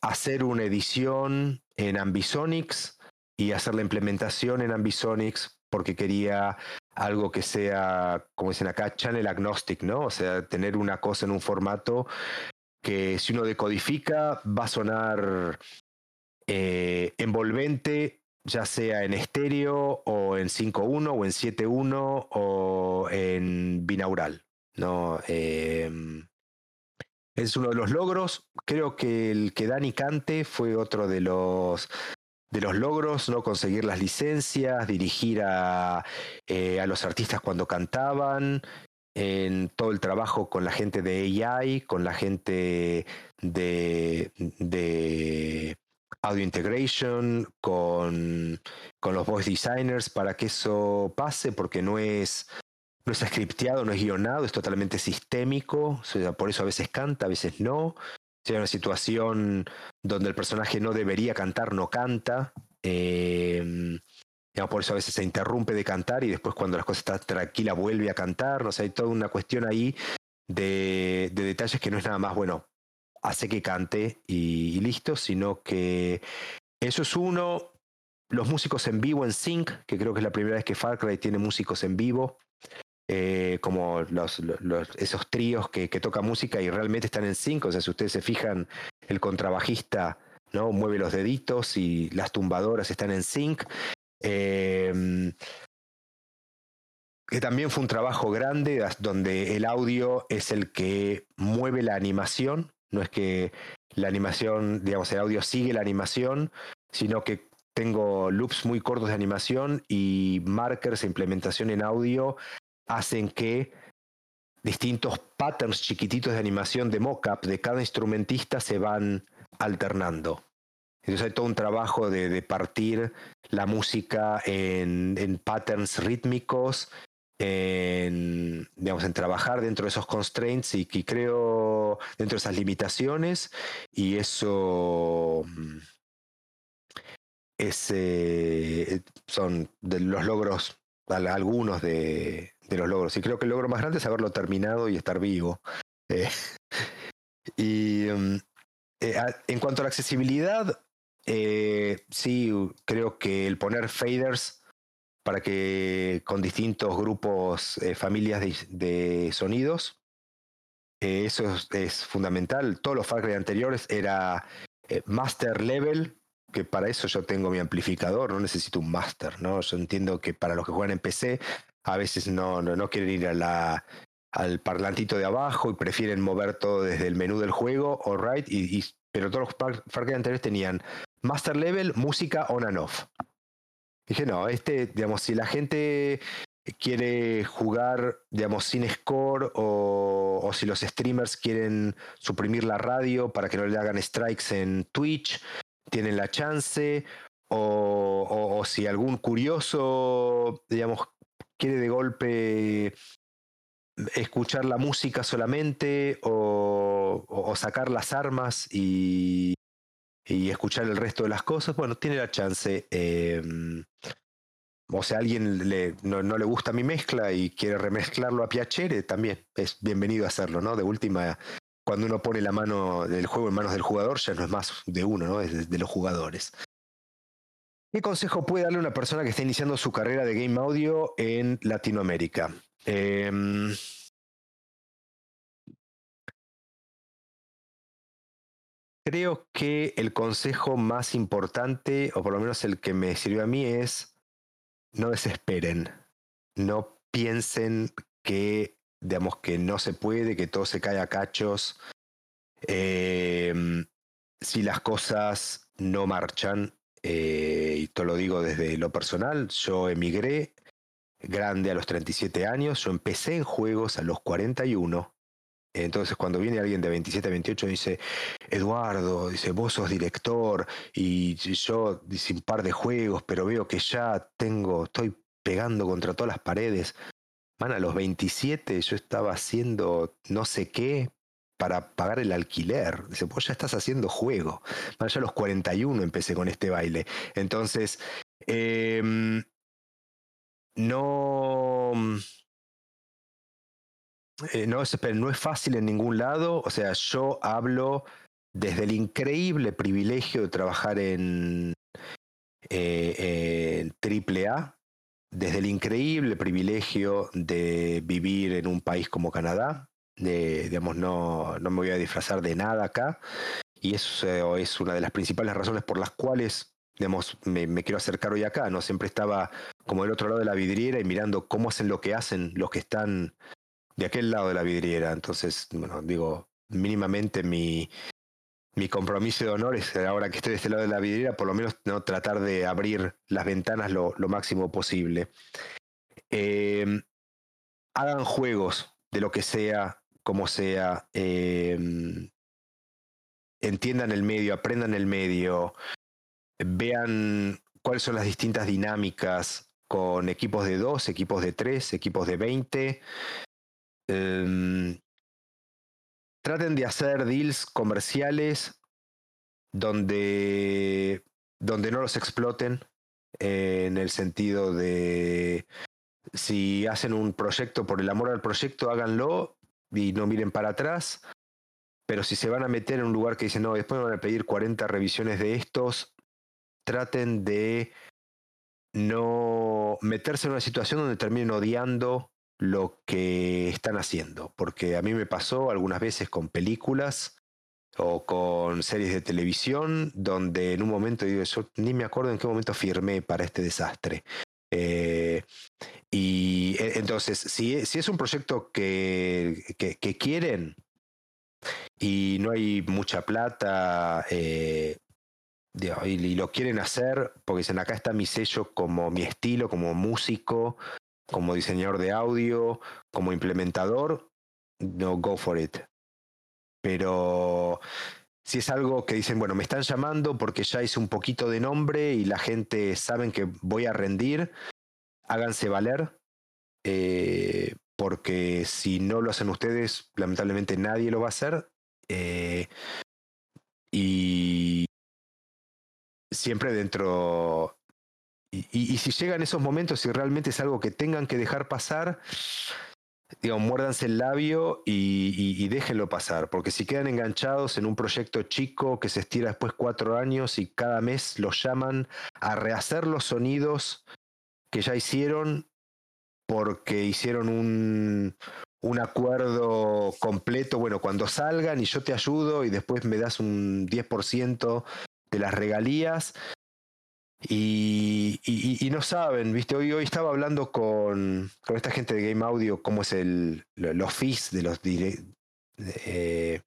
hacer una edición en Ambisonics y hacer la implementación en Ambisonics porque quería algo que sea, como dicen acá, channel agnostic, ¿no? O sea, tener una cosa en un formato que si uno decodifica va a sonar eh, envolvente ya sea en estéreo o en 5.1 o en 7.1 o en binaural. ¿no? Em, es uno de los logros. Creo que el que Dani cante fue otro de los de los logros, ¿no? Conseguir las licencias, dirigir a, eh, a los artistas cuando cantaban, en todo el trabajo con la gente de AI, con la gente de, de audio integration, con, con, los voice designers para que eso pase, porque no es, no es scripteado, no es guionado, es totalmente sistémico, por eso a veces canta, a veces no. Hay una situación donde el personaje no debería cantar, no canta. Eh, por eso a veces se interrumpe de cantar y después cuando las cosas están tranquilas vuelve a cantar. No sé, hay toda una cuestión ahí de, detalles que no es nada más, bueno, hace que cante y, listo, sino que eso es uno. Los músicos en vivo en Sync, que creo que es la primera vez que Far Cry tiene músicos en vivo. Eh, como esos tríos que, que tocan música y realmente están en sync. O sea, si ustedes se fijan, el contrabajista ¿no? mueve los deditos y las tumbadoras están en sync. Em, que también fue un trabajo grande donde el audio es el que mueve la animación, no es que la animación, digamos, el audio sigue la animación, sino que tengo loops muy cortos de animación y markers e implementación en audio hacen que distintos patterns chiquititos de animación de mockup de cada instrumentista se van alternando. Entonces hay todo un trabajo de, partir la música en, patterns rítmicos, en, digamos, en trabajar dentro de esos constraints y, que creo dentro de esas limitaciones y eso mm, son de los logros, algunos de, los logros. Y creo que el logro más grande es haberlo terminado y estar vivo. Eh, y mm, eh, en cuanto a la accesibilidad, eh, sí, creo que el poner faders para que con distintos grupos, familias de, sonidos, eh, eso es, fundamental. Todos los Far anteriores era master level, que para eso yo tengo mi amplificador, no necesito un master, ¿no? Yo entiendo que para los que juegan en PC, a veces no, no, quieren ir a al parlantito de abajo y prefieren mover todo desde el menú del juego, alright, y, pero todos los Cry anteriores tenían Master Level, música on and off. Dije, no, este, digamos, si la gente quiere jugar, digamos, sin score o, si los streamers quieren suprimir la radio para que no le hagan strikes en Twitch, tienen la chance. O, o si algún curioso, digamos, quiere de golpe escuchar la música solamente o, sacar las armas y, y escuchar el resto de las cosas, bueno, tiene la chance. Em, o sea, alguien le, no, le gusta mi mezcla y quiere remezclarlo a Piacere, también es bienvenido a hacerlo, ¿no? De última, cuando uno pone la mano del juego en manos del jugador, ya no es más de uno, ¿no? Es de, los jugadores. ¿Qué consejo puede darle una persona que está iniciando su carrera de game audio en Latinoamérica? Eh, Creo que el consejo más importante, o por lo menos el que me sirvió a mí, es no desesperen. No piensen que, digamos, que no se puede, que todo se cae a cachos. Em, si las cosas no marchan, eh, te lo digo desde lo personal, yo emigré grande a los 37 años, yo empecé en juegos a los 41 entonces, cuando viene alguien de 27 a 28 dice, Eduardo, dice, vos sos director y yo un par de juegos, pero veo que ya tengo, estoy pegando contra todas las paredes. Man, a los 27 yo estaba haciendo no sé qué para pagar el alquiler. Dice, vos ya estás haciendo juego. Man, ya a los 41 empecé con este baile. Entonces, em, no eh, no, es, no es fácil en ningún lado. O sea, yo hablo desde el increíble privilegio de trabajar en, eh, AAA, desde el increíble privilegio de vivir en un país como Canadá. Digamos, no, no me voy a disfrazar de nada acá. Y eso es una de las principales razones por las cuales digamos, me, quiero acercar hoy acá, ¿no? Siempre estaba como del otro lado de la vidriera y mirando cómo hacen lo que hacen los que están de aquel lado de la vidriera. Entonces, bueno, digo, mínimamente mi, mi compromiso de honor es, ahora que estoy de este lado de la vidriera, por lo menos no tratar de abrir las ventanas lo, lo máximo posible. Eh, hagan juegos de lo que sea, como sea. Eh, entiendan el medio, aprendan el medio, vean cuáles son las distintas dinámicas con equipos de dos, equipos de tres, equipos de veinte. Em, traten de hacer deals comerciales donde, donde no los exploten, en el sentido de si hacen un proyecto por el amor al proyecto, háganlo y no miren para atrás. Pero si se van a meter en un lugar que dicen, no, después me van a pedir 40 revisiones de estos, traten de no meterse en una situación donde terminen odiando lo que están haciendo. Porque a mí me pasó algunas veces con películas o con series de televisión donde en un momento digo, yo ni me acuerdo en qué momento firmé para este desastre. Eh, y e, entonces, si, si, es un proyecto que, que, quieren y no hay mucha plata eh, y, lo quieren hacer, porque dicen, acá está mi sello como mi estilo, como músico, como diseñador de audio, como implementador, no, go for it. Pero si es algo que dicen, bueno, me están llamando porque ya hice un poquito de nombre y la gente sabe que voy a rendir, háganse valer, eh, porque si no lo hacen ustedes, lamentablemente nadie lo va a hacer. Eh, y siempre dentro... Y, si llegan esos momentos y realmente es algo que tengan que dejar pasar, digo, muérdanse el labio y, déjenlo pasar, porque si quedan enganchados en un proyecto chico que se estira después cuatro años y cada mes los llaman a rehacer los sonidos que ya hicieron porque hicieron un, un acuerdo completo, bueno, cuando salgan y yo te ayudo y después me das un 10% de las regalías, y, y, no saben, ¿viste? Hoy, hoy estaba hablando con, con esta gente de Game Audio, cómo es el, los fees de los eh,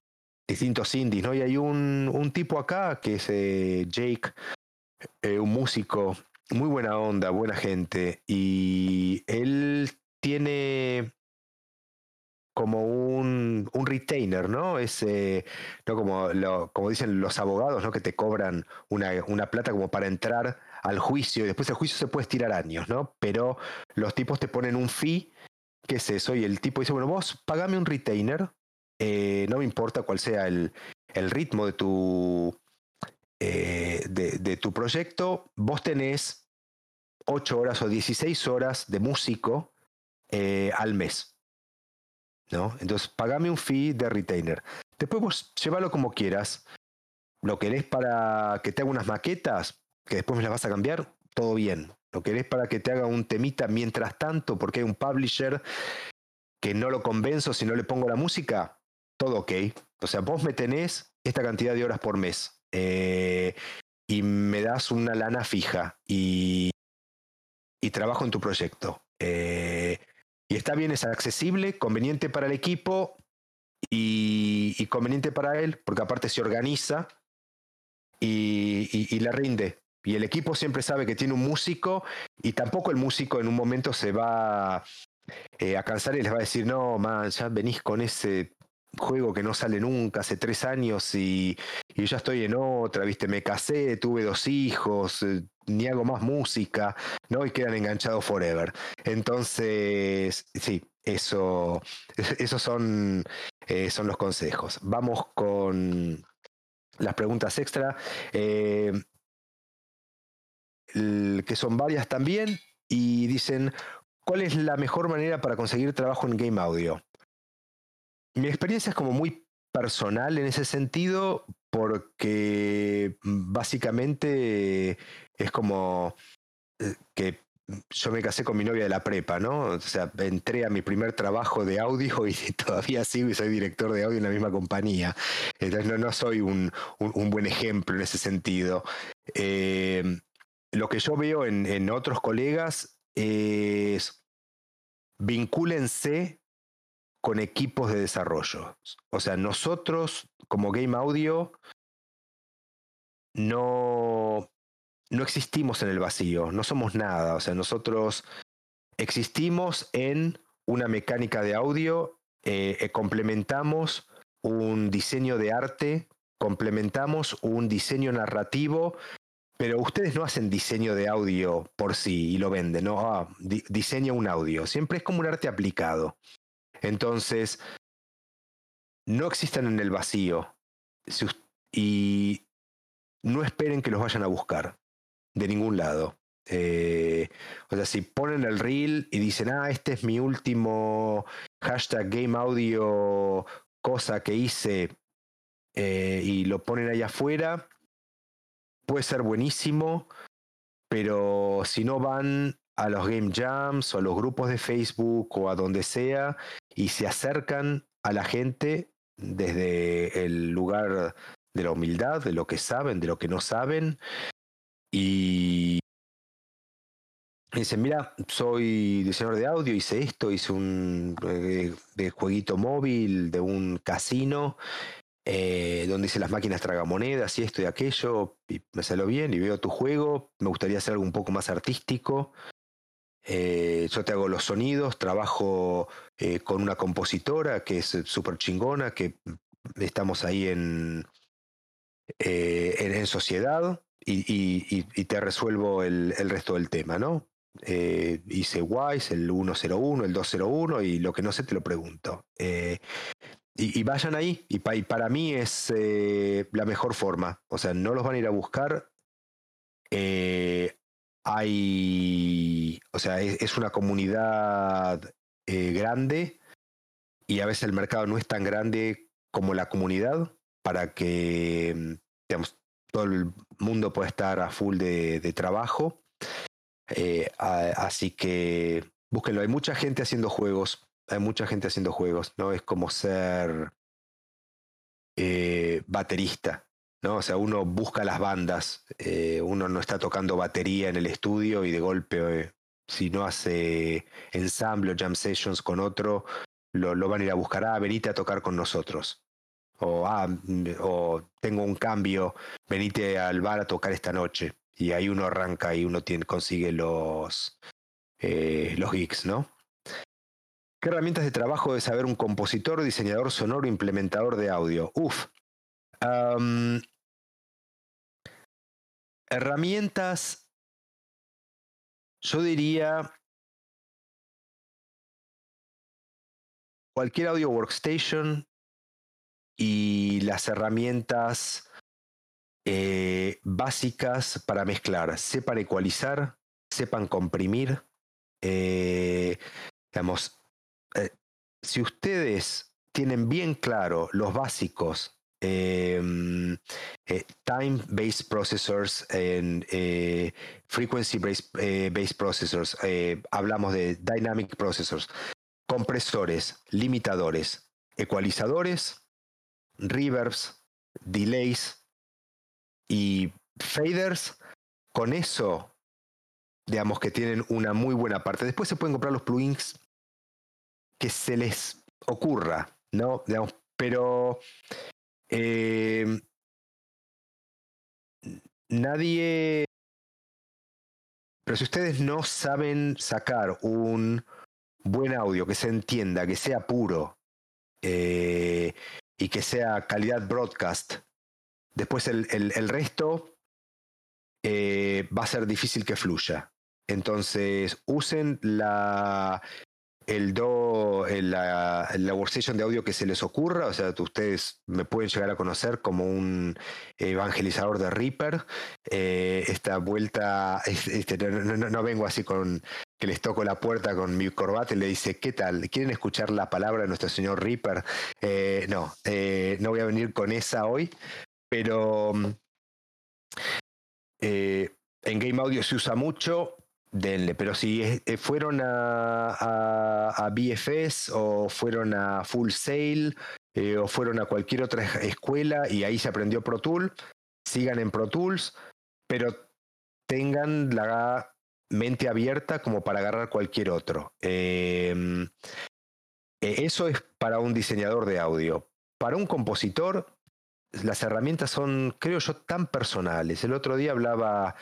distintos indies, ¿no? Y hay un, un tipo acá que es eh, Jake, eh, un músico, muy buena onda, buena gente, y él tiene como un, un retainer, ¿no? Es no como, como dicen los abogados, ¿no? Que te cobran una, una plata como para entrar al juicio y después el juicio se puede estirar años, ¿no? Pero los tipos te ponen un fee, ¿qué es eso? Y el tipo dice, bueno, vos pagame un retainer, eh, no me importa cuál sea el, el ritmo de tu, eh, de, tu proyecto, vos tenés 8 horas o 16 horas de músico eh, al mes. ¿no? Entonces, pagame un fee de retainer. Después vos llévalo como quieras. Lo querés para que te haga unas maquetas, que después me las vas a cambiar, todo bien. Lo querés para que te haga un temita mientras tanto, porque hay un publisher que no lo convenzo si no le pongo la música, todo ok. O sea, vos me tenés esta cantidad de horas por mes eh, y me das una lana fija y, y trabajo en tu proyecto. Eh, y está bien, es accesible, conveniente para el equipo y, conveniente para él, porque aparte se organiza y, y, y le rinde. Y el equipo siempre sabe que tiene un músico y tampoco el músico en un momento se va eh, a cansar y les va a decir, no, man, ya venís con ese juego que no sale nunca hace tres años y, y ya estoy en otra, viste, me casé, tuve dos hijos, eh, ni hago más música, ¿no? Y quedan enganchados forever. Entonces, sí, eso, esos son, eh, son los consejos. Vamos con las preguntas extra. Que son varias también, y dicen, ¿cuál es la mejor manera para conseguir trabajo en Game Audio? Mi experiencia es como muy personal en ese sentido, porque básicamente es como eh, que yo me casé con mi novia de la prepa, ¿no? O sea, entré a mi primer trabajo de audio y todavía sigo y soy director de audio en la misma compañía. Entonces no, no soy un, buen ejemplo en ese sentido. Eh, lo que yo veo en, otros colegas es vincúlense con equipos de desarrollo. O sea, nosotros como Game Audio no, no existimos en el vacío, no somos nada. O sea, nosotros existimos en una mecánica de audio, eh, eh, complementamos un diseño de arte, complementamos un diseño narrativo, pero ustedes no hacen diseño de audio por sí y lo venden, no, ah, diseña un audio, siempre es como un arte aplicado. Entonces, no existen en el vacío y no esperen que los vayan a buscar de ningún lado. Eh, o sea, si ponen el reel y dicen, ah, este es mi último hashtag game audio cosa que hice eh, y lo ponen ahí afuera, puede ser buenísimo, pero si no van a los game jams o a los grupos de Facebook o a donde sea y se acercan a la gente desde el lugar de la humildad, de lo que saben, de lo que no saben, y dicen, mira, soy diseñador de audio, hice esto, hice un eh, de jueguito móvil de un casino, eh, donde hice las máquinas tragamonedas y esto y aquello, y me salió bien y veo tu juego, me gustaría hacer algo un poco más artístico. Eh, yo te hago los sonidos, trabajo con una compositora que es súper chingona, que estamos ahí en, en sociedad y, te resuelvo el, resto del tema, ¿no? Eh, hice WISE, el 101, el 201 y lo que no sé te lo pregunto. Eh, y, vayan ahí, y, para mí es eh, la mejor forma. O sea, no los van a ir a buscar. hay, o sea, es, una comunidad grande y a veces el mercado no es tan grande como la comunidad para que, digamos, todo el mundo puede estar a full de, trabajo. Eh, así que búsquenlo. Hay mucha gente haciendo juegos. Hay mucha gente haciendo juegos. ¿no? Es como ser eh, baterista. ¿no? O sea, uno busca las bandas. Eh, uno no está tocando batería en el estudio y de golpe, si no hace ensamble o jam sessions con otro, lo, lo, van a ir a buscar. Ah, venite a tocar con nosotros o, ah, o tengo un cambio, venite al bar a tocar esta noche. Y ahí uno arranca y uno tiene, consigue los, eh, los geeks, ¿no? ¿Qué herramientas de trabajo debe saber un compositor, diseñador sonoro, implementador de audio? Uf. herramientas, yo diría cualquier audio workstation y las herramientas eh, básicas para mezclar. Sepan ecualizar, sepan comprimir. Eh, digamos, eh, si ustedes tienen bien claro los básicos em, time-based processors, en frequency-based processors, hablamos de dynamic processors, compresores, limitadores, ecualizadores, reverbs, delays y faders, con eso, digamos que tienen una muy buena parte. Después se pueden comprar los plugins que se les ocurra, ¿no? Pero eh, nadie... Pero si ustedes no saben sacar un buen audio que se entienda, que sea puro, eh, y que sea calidad broadcast. Después el, el, resto eh, va a ser difícil que fluya. Entonces, usen la, el do, la, la, workstation de audio que se les ocurra, o sea, ustedes me pueden llegar a conocer como un evangelizador de Reaper. Eh, esta vuelta, este, no, vengo así con que les toco la puerta con mi corbata y le dice, ¿qué tal? ¿Quieren escuchar la palabra de nuestro señor Reaper? Eh, no, eh, no voy a venir con esa hoy, pero en Game Audio se usa mucho denle. Pero si eh, fueron a, a, BFS o fueron a Full Sail eh, o fueron a cualquier otra escuela y ahí se aprendió Pro Tools, sigan en Pro Tools, pero tengan la mente abierta como para agarrar cualquier otro. Em, e, eso es para un diseñador de audio. Para un compositor, las herramientas son, creo yo, tan personales. El otro día hablaba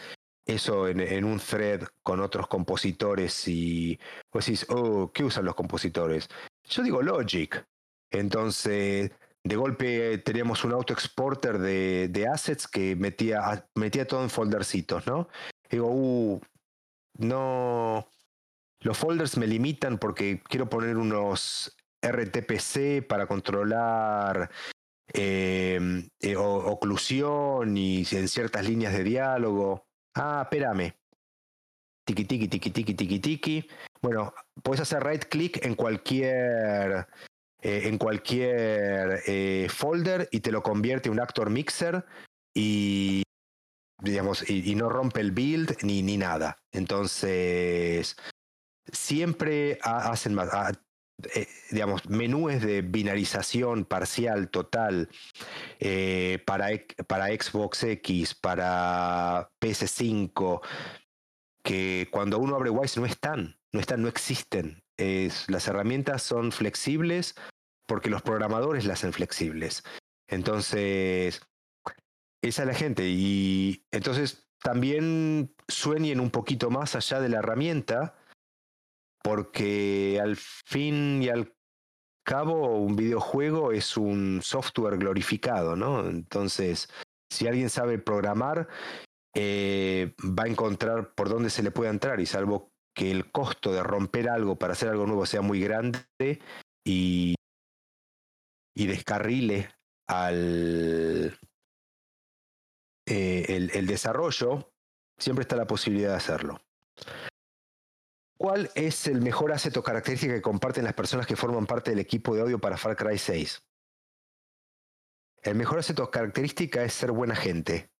eso en, un thread con otros compositores y vos decís, oh, ¿qué usan los compositores? Yo digo Logic. Entonces, de golpe teníamos un auto exporter de, de assets que metía, metía todo en foldercitos, ¿no? digo, uh, no, los folders me limitan porque quiero poner unos RTPC para controlar em, eh, oclusión y en ciertas líneas de diálogo. Ah, espérame. Tiki tiki tiki tiki tiki tiki. Bueno, puedes hacer right click en cualquier eh, en cualquier eh, folder y te lo convierte en un actor mixer y digamos, y, no rompe el build ni, ni nada. Entonces, siempre hacen más, eh, digamos, menúes de binarización parcial, total, eh, para, para Xbox X, para PS5, que cuando uno abre Wise no están, no están, no existen. Es, las herramientas son flexibles porque los programadores las hacen flexibles. Entonces, esa es la gente. Y entonces también sueñen un poquito más allá de la herramienta, porque al fin y al cabo un videojuego es un software glorificado, ¿no? Entonces, si alguien sabe programar, eh, va a encontrar por dónde se le puede entrar y salvo que el costo de romper algo para hacer algo nuevo sea muy grande y, y descarrile al, eh, el, desarrollo, siempre está la posibilidad de hacerlo. ¿Cuál es el mejor asset o característica que comparten las personas que forman parte del equipo de audio para Far Cry 6? El mejor asset o característica es ser buena gente.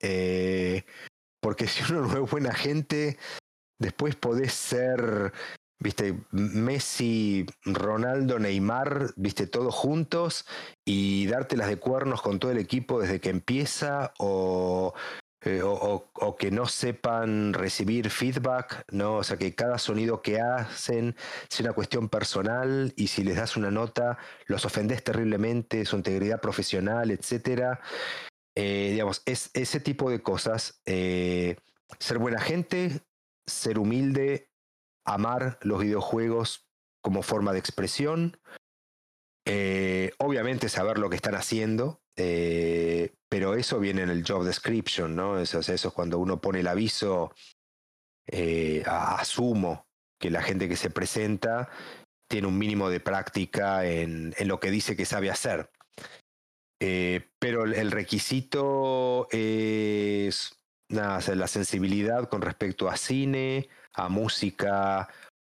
Eh, porque si uno no es buena gente, después podés ser viste, Messi, Ronaldo, Neymar, viste, todos juntos y dártelas de cuernos con todo el equipo desde que empieza o, eh, o, que no sepan recibir feedback, ¿no? O sea, que cada sonido que hacen sea una cuestión personal y si les das una nota los ofendes terriblemente, su integridad profesional, etcétera. Eh, digamos, es ese tipo de cosas. Eh, ser buena gente, ser humilde amar los videojuegos como forma de expresión, obviamente saber lo que están haciendo, pero eso viene en el job description, ¿no? Eso, es cuando uno pone el aviso, eh, asumo que la gente que se presenta tiene un mínimo de práctica en, lo que dice que sabe hacer. pero el requisito es nada, la sensibilidad con respecto a cine, a música,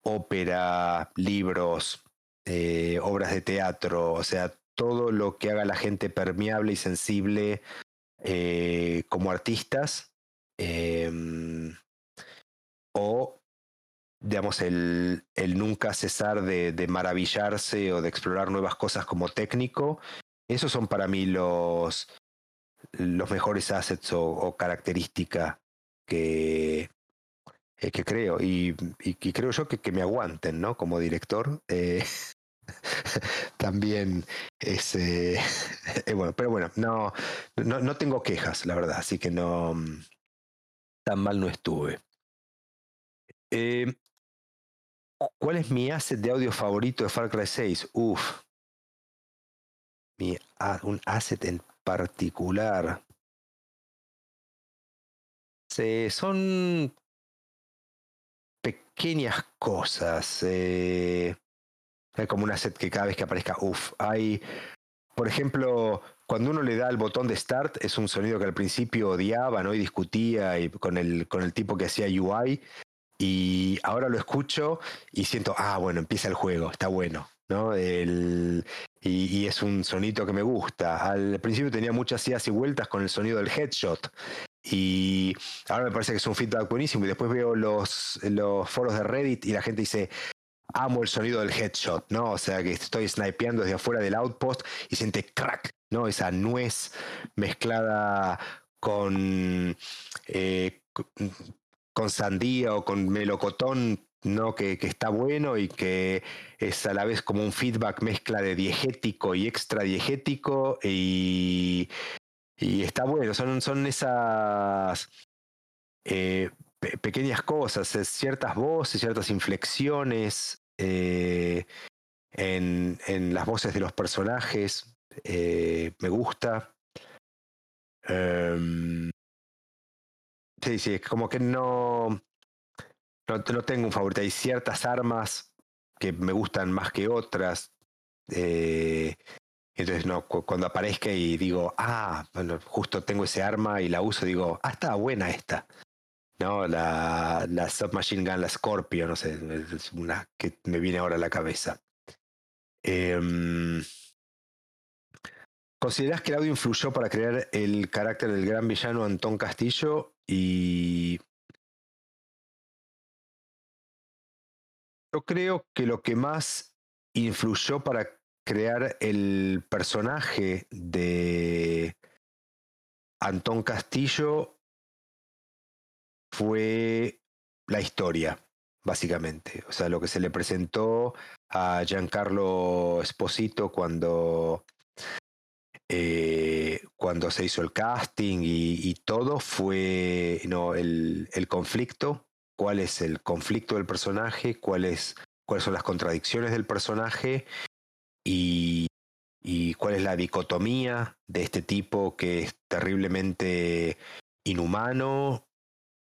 ópera, libros, eh, obras de teatro, o sea, todo lo que haga la gente permeable y sensible eh, como artistas, em, o digamos, el, el nunca cesar de, de, maravillarse o de explorar nuevas cosas como técnico, esos son para mí los, los mejores assets o, características que, eh, que creo. Y, creo yo que, que, me aguanten, ¿no? Como director. Eh, también es eh, bueno, pero bueno, no, no, no, tengo quejas, la verdad, así que no tan mal no estuve. ¿Cuál es mi asset de audio favorito de Far Cry 6? Uf. Mi, un asset en particular. son pequeñas cosas. Eh, hay como una set que cada vez que aparezca, uff, hay, por ejemplo, cuando uno le da el botón de start, es un sonido que al principio odiaba, ¿no? Y discutía y con, el, con el tipo que hacía UI. Y ahora lo escucho y siento, ah, bueno, empieza el juego, está bueno. ¿no? El, y, es un sonido que me gusta. Al principio tenía muchas idas y vueltas con el sonido del headshot. Y ahora me parece que es un feedback buenísimo. Y después veo los, los foros de Reddit y la gente dice, amo el sonido del headshot, ¿no? O sea, que estoy snipeando desde afuera del outpost y siente crack, ¿no? Esa nuez mezclada con, eh, con sandía o con melocotón, ¿no? Que, que, está bueno y que es a la vez como un feedback mezcla de diegético y extra diegético y, y está bueno, son, son esas eh, pequeñas cosas, ciertas voces, ciertas inflexiones eh, en, en, las voces de los personajes, eh, me gusta. Um, sí, sí, como que no, no, no, tengo un favorito. Hay ciertas armas que me gustan más que otras. Eh, entonces, no, cuando aparezca y digo, ah, bueno, justo tengo ese arma y la uso, digo, ah, está buena esta. ¿No? La, Submachine Gun, la Scorpio, no sé, es una que me viene ahora a la cabeza. Eh, ¿Considerás que el audio influyó para crear el carácter del gran villano Antón Castillo? Y yo creo que lo que más influyó para crear el personaje de Antón Castillo fue la historia, básicamente. O sea, lo que se le presentó a Giancarlo Esposito cuando, eh, cuando se hizo el casting y, todo fue no, el, el, conflicto, cuál es el conflicto del personaje, cuál es, cuáles son las contradicciones del personaje y, y cuál es la dicotomía de este tipo que es terriblemente inhumano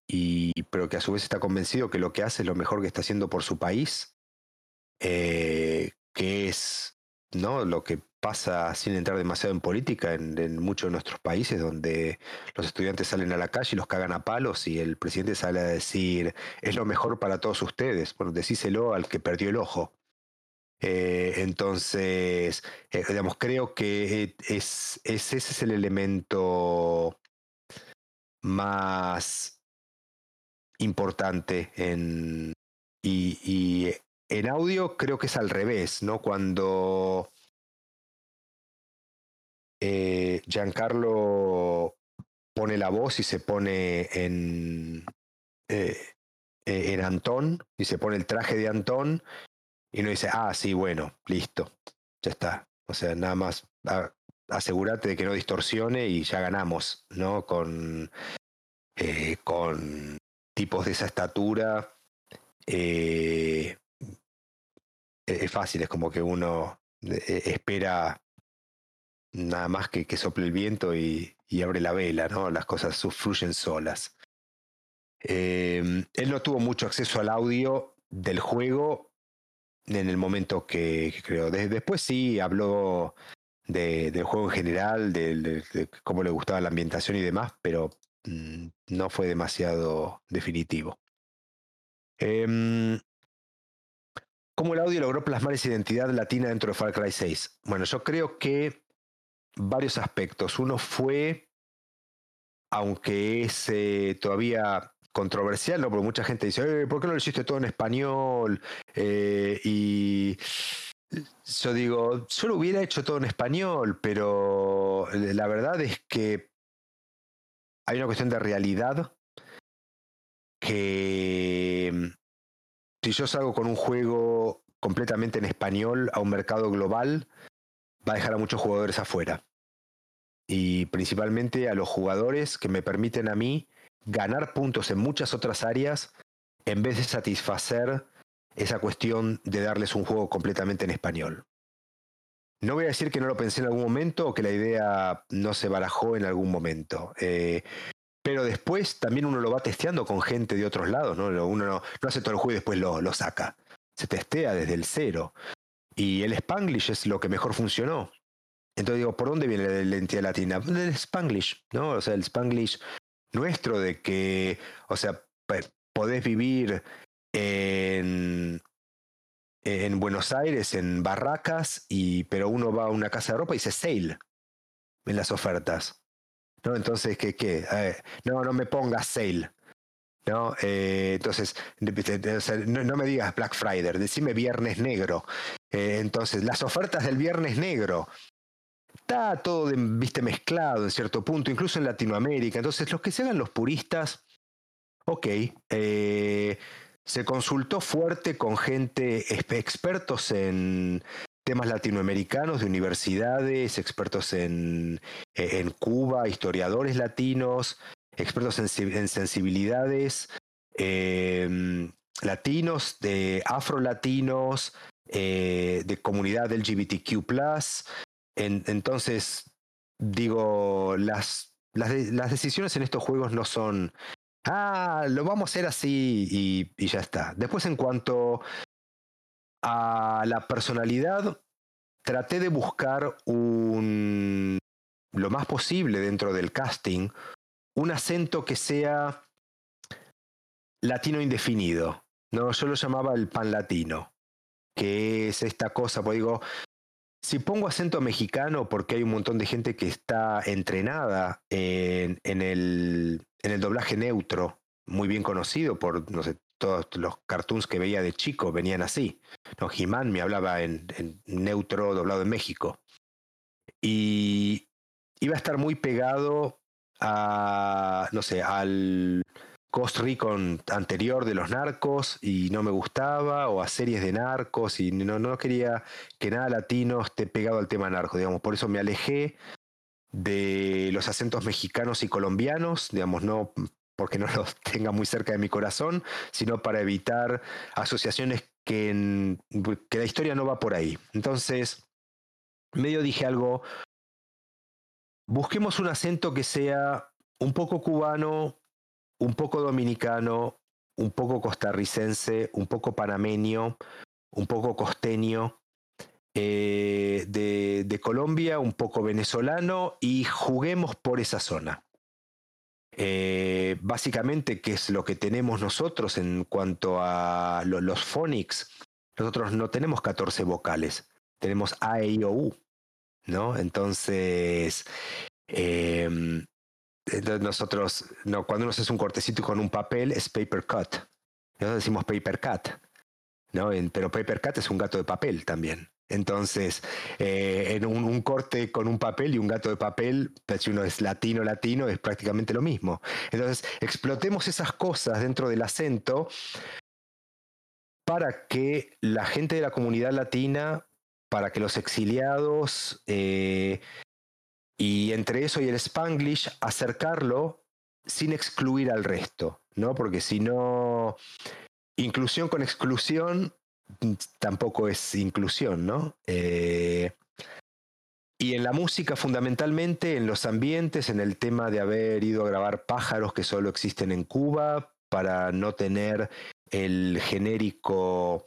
y, pero que a su vez está convencido que lo que hace es lo mejor que está haciendo por su país, eh, que es ¿no? lo que pasa sin entrar demasiado en política en, muchos de nuestros países, donde los estudiantes salen a la calle y los cagan a palos y el presidente sale a decir, es lo mejor para todos ustedes. Bueno, decíselo al que perdió el ojo. Eh, entonces, eh, digamos, creo que es, es, ese es el elemento más importante en, y, en audio creo que es al revés, ¿no? Cuando eh, Giancarlo pone la voz y se pone en, eh, en Antón y se pone el traje de Antón y uno dice, ah, sí, bueno, listo, ya está. O sea, nada más asegúrate de que no distorsione y ya ganamos, ¿no? Con, eh, con tipos de esa estatura, eh, es fácil, es como que uno eh, espera nada más que, que sople el viento y, abre la vela, ¿no? Las cosas fluyen solas. Eh, él no tuvo mucho acceso al audio del juego en el momento que, que creo. Desde, después sí habló de, del juego en general, de, de, de, cómo le gustaba la ambientación y demás, pero no fue demasiado definitivo. Eh, ¿Cómo el audio logró plasmar esa identidad latina dentro de Far Cry 6? Bueno, yo creo que varios aspectos. Uno fue, aunque es eh, todavía controversial, ¿no? Porque mucha gente dice, eh, ¿por qué no lo hiciste todo en español? Eh, y yo digo, yo lo hubiera hecho todo en español, pero la verdad es que hay una cuestión de realidad que mm, si yo salgo con un juego completamente en español a un mercado global, va a dejar a muchos jugadores afuera. Y principalmente a los jugadores que me permiten a mí ganar puntos en muchas otras áreas en vez de satisfacer esa cuestión de darles un juego completamente en español. No voy a decir que no lo pensé en algún momento o que la idea no se barajó en algún momento. Eh, pero después también uno lo va testeando con gente de otros lados, ¿no? Uno no, hace todo el juego y después lo, lo, saca. Se testea desde el cero. Y el Spanglish es lo que mejor funcionó. Entonces digo, ¿por dónde viene la identidad latina? Del Spanglish, ¿no? O sea, el Spanglish nuestro de que, o sea, podés vivir en en Buenos Aires, en barracas, y, pero uno va a una casa de ropa y dice sale en las ofertas. ¿no? Entonces, ¿qué? qué? Eh, no, no me pongas sale. ¿no? Eh, entonces, no, me digas Black Friday, decime Viernes Negro. Eh, entonces, las ofertas del Viernes Negro. Está todo, viste, mezclado en cierto punto, incluso en Latinoamérica. Entonces, los que se hagan los puristas, ok, se consultó fuerte con gente, expertos en temas latinoamericanos de universidades, expertos en, en Cuba, historiadores latinos, expertos en, sensibilidades em, latinos, de afrolatinos, eh, de comunidad LGBTQ. entonces, digo, las, las, decisiones en estos juegos no son, ah, lo vamos a hacer así y, ya está. Después, en cuanto a la personalidad, traté de buscar un, lo más posible dentro del casting, un acento que sea latino indefinido. ¿no? Yo lo llamaba el pan latino, que es esta cosa, pues digo, si pongo acento mexicano, porque hay un montón de gente que está entrenada en, el, en el doblaje neutro, muy bien conocido por, todos los cartoons que veía de chico venían así. No, He-Man me hablaba en, en, neutro doblado en México. Y iba a estar muy pegado a, no sé, al Cost Recon anterior de los narcos y no me gustaba, o a series de narcos y no, no quería que nada latino esté pegado al tema narco, digamos. Por eso me alejé de los acentos mexicanos y colombianos, digamos, no porque no los tenga muy cerca de mi corazón, sino para evitar asociaciones que, que la historia no va por ahí. Entonces, medio dije algo busquemos un acento que sea un poco cubano, un poco dominicano, un poco costarricense, un poco panameño, un poco costeño, eh, de, Colombia, un poco venezolano y juguemos por esa zona. Eh, básicamente, ¿qué es lo que tenemos nosotros en cuanto a los phonics? Nosotros no tenemos 14 vocales, tenemos A, E, O, U. ¿no? Entonces, em, nosotros, no, cuando uno hace un cortecito con un papel es paper cut. Nosotros decimos paper cut, ¿no? pero paper cut es un gato de papel también. Entonces, eh, en un, corte con un papel y un gato de papel, pues, si uno es latino, latino, es prácticamente lo mismo. Entonces, explotemos esas cosas dentro del acento para que la gente de la comunidad latina para que los exiliados eh, y entre eso y el spanglish acercarlo sin excluir al resto, ¿no? Porque si no, inclusión con exclusión tampoco es inclusión, ¿no? Eh, y en la música, fundamentalmente, en los ambientes, en el tema de haber ido a grabar pájaros que solo existen en Cuba, para no tener el genérico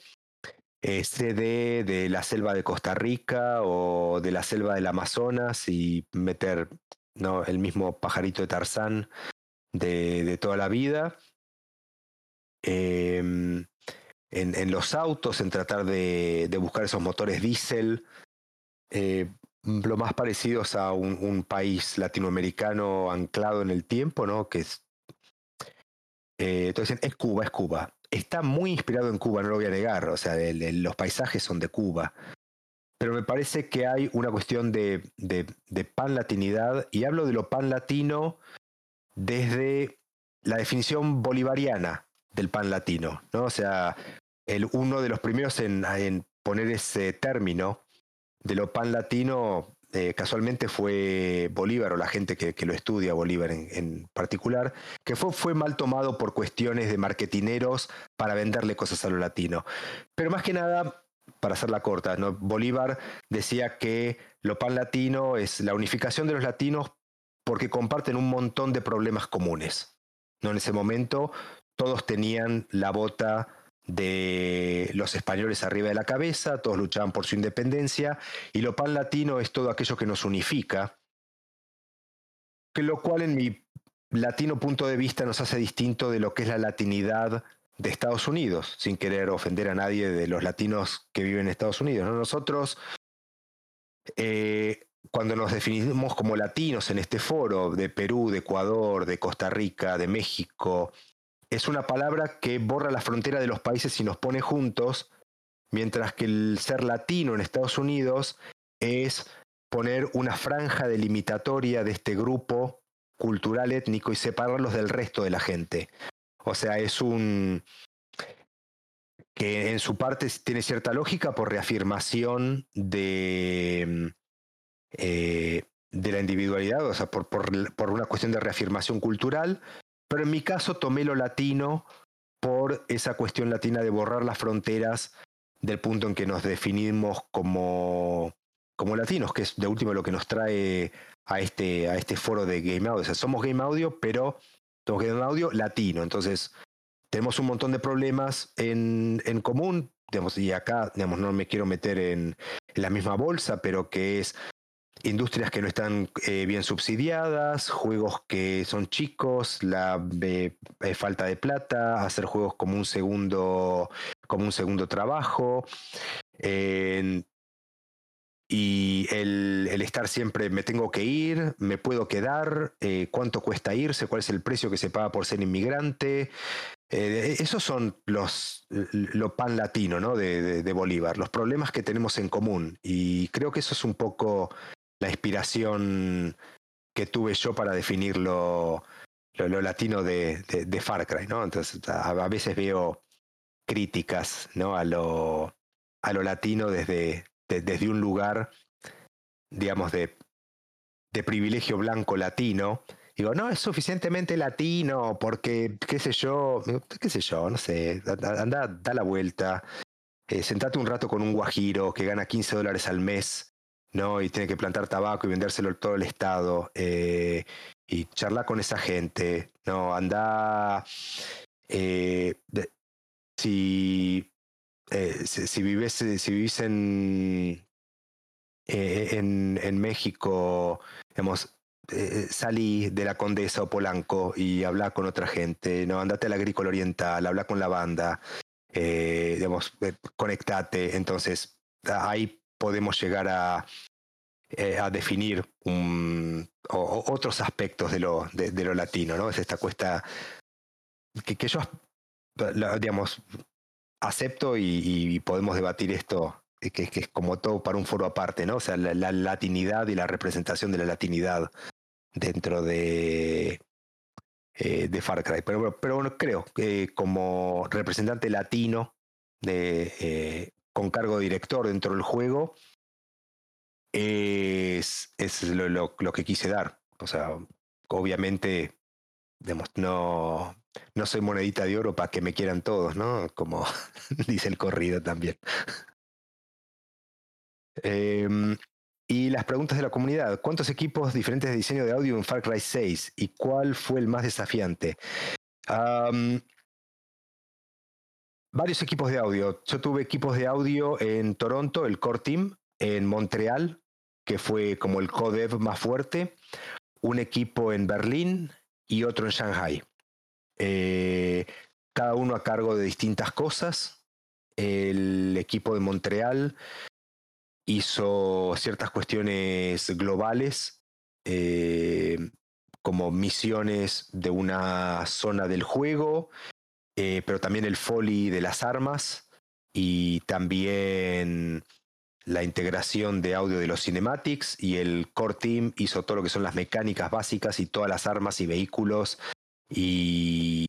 CD de la selva de Costa Rica o de la selva del Amazonas y meter ¿no? el mismo pajarito de Tarzán de, toda la vida. Em, en, los autos, en tratar de, buscar esos motores diésel, eh, lo más parecidos a un, país latinoamericano anclado en el tiempo, ¿no? Que es. Eh, entonces, es Cuba, es Cuba está muy inspirado en Cuba, no lo voy a negar, o sea, los paisajes son de Cuba. Pero me parece que hay una cuestión de, pan latinidad, y hablo de lo pan latino desde la definición bolivariana del pan latino, ¿no? O sea, uno de los primeros en, poner ese término de lo pan latino eh, casualmente fue Bolívar o la gente que, lo estudia, Bolívar en, particular, que fue, mal tomado por cuestiones de marketineros para venderle cosas a lo latino. Pero más que nada, para hacerla corta. Bolívar decía que lo pan latino es la unificación de los latinos porque comparten un montón de problemas comunes. En ese momento todos tenían la bota de los españoles arriba de la cabeza, todos luchaban por su independencia, y lo pan latino es todo aquello que nos unifica, que lo cual en mi latino punto de vista nos hace distinto de lo que es la latinidad de Estados Unidos, sin querer ofender a nadie de los latinos que viven en Estados Unidos. Nosotros, eh, cuando nos definimos como latinos en este foro de Perú, de Ecuador, de Costa Rica, de México, es una palabra que borra la frontera de los países y nos pone juntos, mientras que el ser latino en Estados Unidos es poner una franja delimitatoria de este grupo cultural étnico y separarlos del resto de la gente. O sea, es un que en su parte tiene cierta lógica por reafirmación de, eh, de la individualidad, o sea, por, por, por una cuestión de reafirmación cultural, pero en mi caso tomé lo latino por esa cuestión latina de borrar las fronteras del punto en que nos definimos como, como latinos, que es de último lo que nos trae a este, a este foro de Game Audio. O sea, somos Game Audio, pero somos Game Audio latino. Entonces, tenemos un montón de problemas en, en común, digamos, y acá digamos, no me quiero meter en, en la misma bolsa, pero que es industrias que no están eh, bien subsidiadas, juegos que son chicos, la eh, falta de plata, hacer juegos como un segundo, como un segundo trabajo. y el, estar siempre, me tengo que ir, me puedo quedar, eh, cuánto cuesta irse, cuál es el precio que se paga por ser inmigrante. esos son los lo pan latino ¿no? de, de Bolívar, los problemas que tenemos en común. Y creo que eso es un poco la inspiración que tuve yo para definir lo, lo, latino de, de, Far Cry, ¿no? Entonces, a, veces veo críticas, ¿no? A lo, a lo latino desde, desde un lugar, digamos, de, de privilegio blanco latino. Digo, no, es suficientemente latino porque, qué sé yo, qué sé yo, no sé, anda, da la vuelta, eh, sentate un rato con un guajiro que gana 15 dólares al mes ¿no? Y tiene que plantar tabaco y vendérselo todo el Estado. Eh, y charlar con esa gente, ¿no? Anda. Eh, si, eh, si, vives, si vivís en, en, en, México, digamos, salí de la Condesa o Polanco y habla con otra gente, ¿no? Andate al agrícola oriental, habla con la banda, digamos, conectate. Entonces, ahí podemos llegar a, eh, a definir otros aspectos de lo, de, lo latino, ¿no? Es esta cuesta que, yo, digamos, acepto y, podemos debatir esto, que, que, es como todo para un foro aparte, ¿no? O sea, la, la latinidad y la representación de la latinidad dentro de, eh, de Far Cry. Pero, pero creo que como representante latino de, eh, con cargo de director dentro del juego, es, es lo, que quise dar. O sea, obviamente, no, no soy monedita de oro para que me quieran todos, ¿no? Como dice el corrido también. Eh, y las preguntas de la comunidad. ¿Cuántos equipos diferentes de diseño de audio en Far Cry 6? ¿Y cuál fue el más desafiante? Varios equipos de audio. Yo tuve equipos de audio en Toronto, el Core Team, en Montreal, que fue como el codev más fuerte, un equipo en Berlín y otro en Shanghai. Eh, cada uno a cargo de distintas cosas. El equipo de Montreal hizo ciertas cuestiones globales, eh, como misiones de una zona del juego, eh, pero también el foley de las armas y también la integración de audio de los cinematics y el core team hizo todo lo que son las mecánicas básicas y todas las armas y vehículos y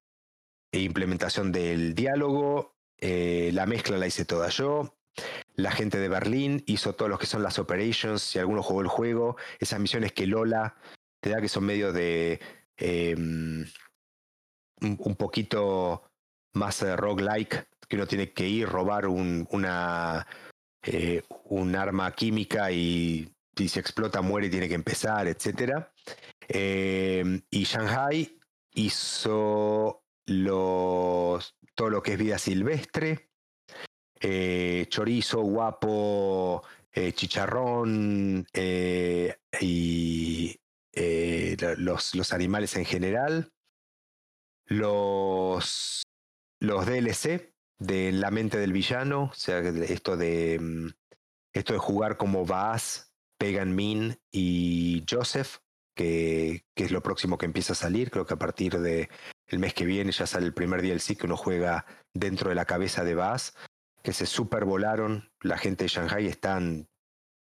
e implementación del diálogo. Eh, la mezcla la hice toda yo. La gente de Berlín hizo todo lo que son las operations. Si alguno jugó el juego, esas misiones que Lola te da que son medio de un, un poquito más eh, roguelike, que uno tiene que ir, robar un, una, eh, un arma química y si se explota muere y tiene que empezar, etc. Eh, y Shanghai hizo los, todo lo que es vida silvestre, eh, chorizo, guapo, eh, chicharrón y los, los animales en general. Los los DLC de La mente del villano, o sea, esto de, mm, esto de jugar como vas Pagan Min y Joseph, que, que, es lo próximo que empieza a salir. Creo que a partir del el mes que viene ya sale el primer DLC que uno juega dentro de la cabeza de Bass, que se supervolaron. La gente de Shanghai están,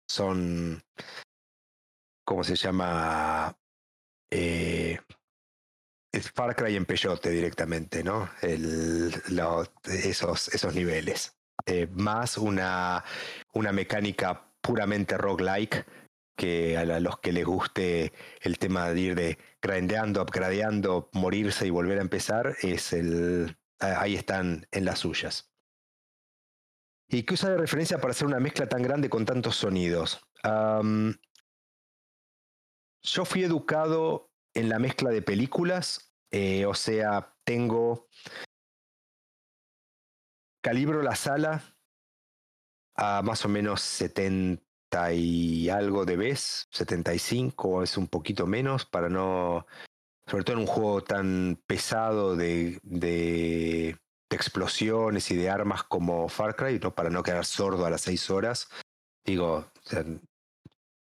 son, ¿cómo se llama? Eh, Far Cry en peyote directamente, ¿no? Esos, niveles. Eh, más una, una mecánica puramente roguelike que a los que les guste el tema de ir de grandeando, upgradeando, morirse y volver a empezar, es el. ahí están en las suyas. ¿Y qué usa de referencia para hacer una mezcla tan grande con tantos sonidos? yo fui educado en la mezcla de películas, eh, o sea, tengo. Calibro la sala a más o menos 70 y algo de vez, 75 es un poquito menos, para no. Sobre todo en un juego tan pesado de, de, explosiones y de armas como Far Cry, ¿no? para no quedar sordo a las 6 horas. Digo,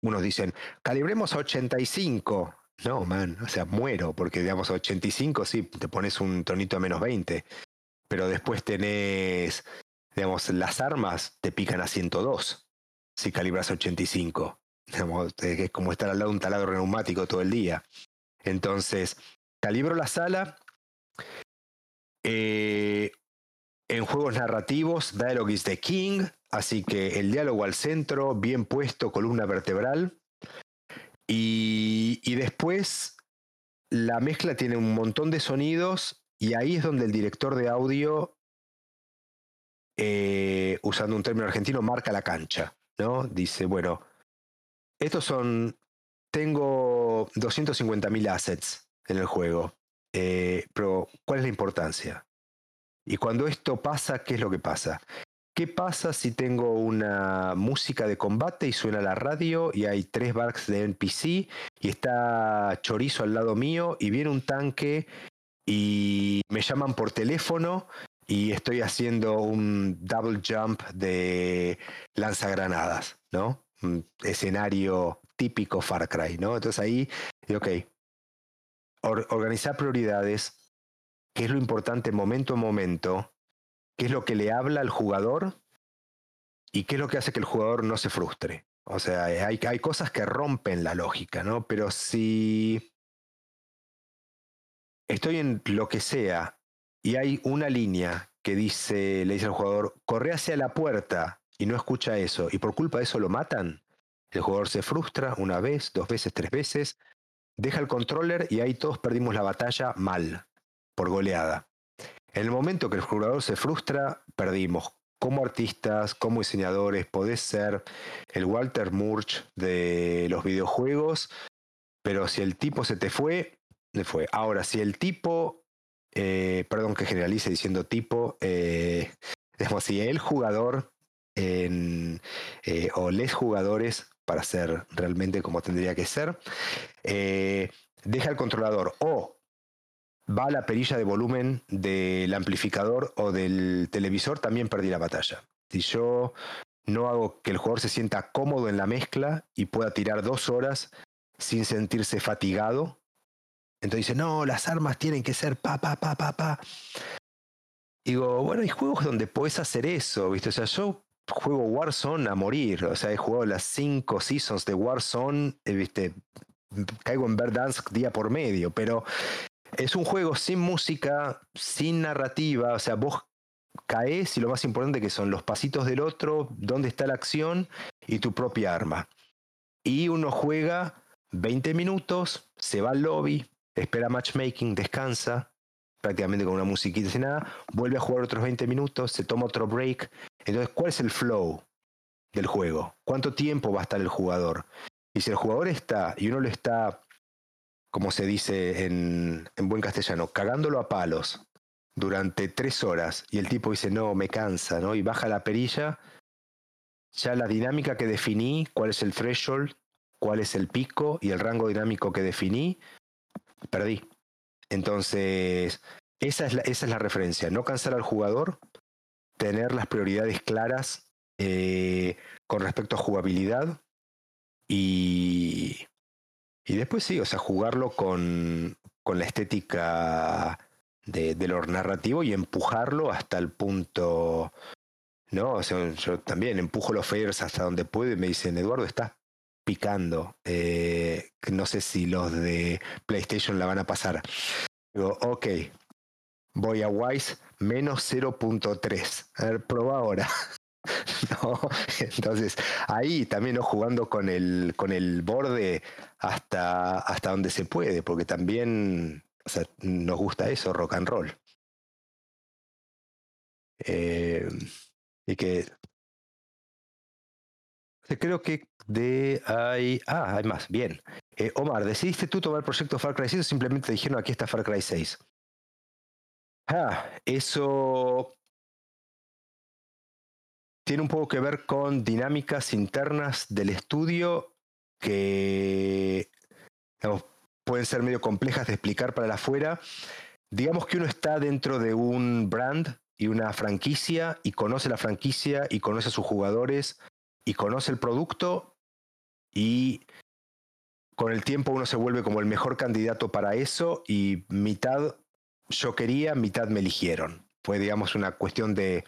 unos dicen, calibremos a 85. No, man, o sea, muero, porque digamos 85 sí, te pones un tonito a menos 20, pero después tenés, digamos, las armas te pican a 102 si calibras 85. Digamos, es como estar al lado de un taladro neumático todo el día. Entonces, calibro la sala. Eh, en juegos narrativos, Dialogue is the King, así que el diálogo al centro, bien puesto, columna vertebral. Y, y después la mezcla tiene un montón de sonidos y ahí es donde el director de audio, eh, usando un término argentino, marca la cancha. ¿no? Dice, bueno, estos son, tengo 250.000 assets en el juego, eh, pero ¿cuál es la importancia? Y cuando esto pasa, ¿qué es lo que pasa? ¿Qué pasa si tengo una música de combate y suena la radio y hay tres barks de NPC y está chorizo al lado mío y viene un tanque y me llaman por teléfono y estoy haciendo un double jump de lanzagranadas, ¿no? Un escenario típico Far Cry, ¿no? Entonces ahí, ok, organizar prioridades, qué es lo importante momento a momento, qué es lo que le habla al jugador y qué es lo que hace que el jugador no se frustre. O sea, hay, cosas que rompen la lógica, ¿no? Pero si estoy en lo que sea y hay una línea que dice, le dice al jugador, corre hacia la puerta y no escucha eso, y por culpa de eso lo matan, el jugador se frustra una vez, dos veces, tres veces, deja el controller y ahí todos perdimos la batalla mal, por goleada. En el momento que el jugador se frustra, perdimos. Como artistas, como diseñadores, podés ser el Walter Murch de los videojuegos, pero si el tipo se te fue, le fue. Ahora, si el tipo eh, perdón que generalice diciendo tipo, eh, si el jugador eh, o les jugadores, para ser realmente como tendría que ser, deja el controlador o va la perilla de volumen del amplificador o del televisor, también perdí la batalla. Si yo no hago que el jugador se sienta cómodo en la mezcla y pueda tirar dos horas sin sentirse fatigado, entonces dice, no, las armas tienen que ser pa, pa, pa, pa, pa. Digo, bueno, hay juegos donde puedes hacer eso, ¿viste? O sea, yo juego Warzone a morir. O sea, he jugado las cinco seasons de Warzone, eh, ¿viste? Caigo en Verdansk día por medio, pero es un juego sin música, sin narrativa. O sea, vos caes y lo más importante que son los pasitos del otro, dónde está la acción y tu propia arma. Y uno juega 20 minutos, se va al lobby, espera matchmaking, descansa, prácticamente con una musiquita sin nada, vuelve a jugar otros 20 minutos, se toma otro break. Entonces, ¿cuál es el flow del juego? ¿Cuánto tiempo va a estar el jugador? Y si el jugador está, y uno lo está, como se dice en, en buen castellano, cagándolo a palos durante tres horas, y el tipo dice, no, me cansa, ¿no? Y baja la perilla, ya la dinámica que definí, cuál es el threshold, cuál es el pico y el rango dinámico que definí, perdí. Entonces, esa es, la, esa es la referencia, no cansar al jugador, tener las prioridades claras eh, con respecto a jugabilidad Y, y después sí, o sea, jugarlo con, con la estética de, de, lo narrativo y empujarlo hasta el punto. ¿No? O sea, yo también empujo los faders hasta donde puedo y me dicen, Eduardo, estás picando. Eh, no sé si los de PlayStation la van a pasar. Digo, ok, voy a Wise menos 0.3. A ver, prueba ahora. Entonces, ahí también ¿no? jugando con el, con el borde hasta, hasta donde se puede, porque también nos gusta eso, rock and roll. Eh, y que creo que de ahí. Ah, hay más. Bien. Eh, Omar, ¿decidiste tú tomar el proyecto Far Cry 6 o simplemente dijeron aquí está Far Cry 6? Ah, eso tiene un poco que ver con dinámicas internas del estudio que pueden ser medio complejas de explicar para la afuera. Digamos que uno está dentro de un brand y una franquicia y conoce la franquicia y conoce a sus jugadores y conoce el producto y con el tiempo uno se vuelve como el mejor candidato para eso y mitad yo quería, mitad me eligieron. Fue, digamos, una cuestión de,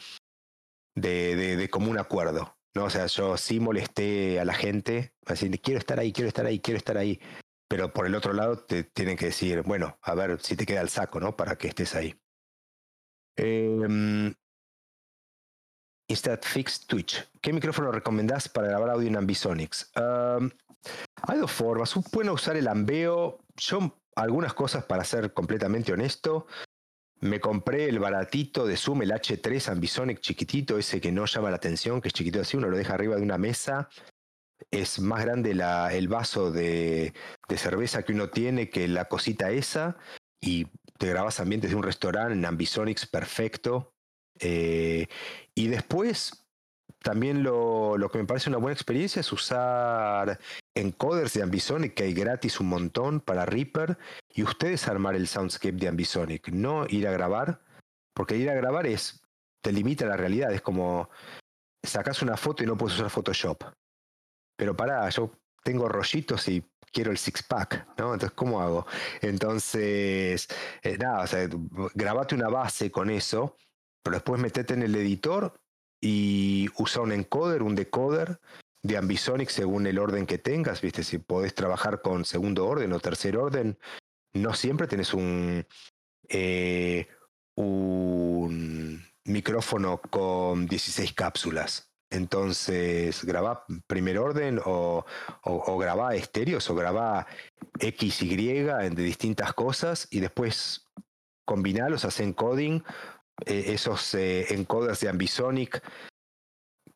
de, de, común acuerdo. ¿no? O sea, yo sí molesté a la gente, así, quiero estar ahí, quiero estar ahí, quiero estar ahí. Pero por el otro lado te tienen que decir, bueno, a ver si te queda el saco, ¿no? Para que estés ahí. Eh, Instead Fix Twitch. ¿Qué micrófono recomendás para grabar audio en Ambisonics? hay dos formas. Pueden usar el ambeo. Yo, algunas cosas, para ser completamente honesto, me compré el baratito de Zoom, el H3 Ambisonic chiquitito, ese que no llama la atención, que es chiquito así, uno lo deja arriba de una mesa. Es más grande el vaso de, de, cerveza que uno tiene que la cosita esa. Y te grabas ambientes de un restaurante en Ambisonics perfecto. Eh, y después, también lo, lo, que me parece una buena experiencia es usar encoders de Ambisonic, que hay gratis un montón para Reaper, y ustedes armar el soundscape de Ambisonic, no ir a grabar, porque ir a grabar es, te limita la realidad, es como sacas una foto y no puedes usar Photoshop. Pero para yo tengo rollitos y quiero el six pack, ¿no? Entonces, ¿cómo hago? Entonces, eh, nada, o sea, grabate una base con eso, pero después metete en el editor y usa un encoder, un decoder de Ambisonic según el orden que tengas, ¿viste? Si podés trabajar con segundo orden o tercer orden, no siempre tenés un, eh, un micrófono con 16 cápsulas. Entonces, graba primer orden o, o, o graba estéreos o graba X, Y de distintas cosas y después combinarlos, hacen coding, eh, esos eh, encoders de Ambisonic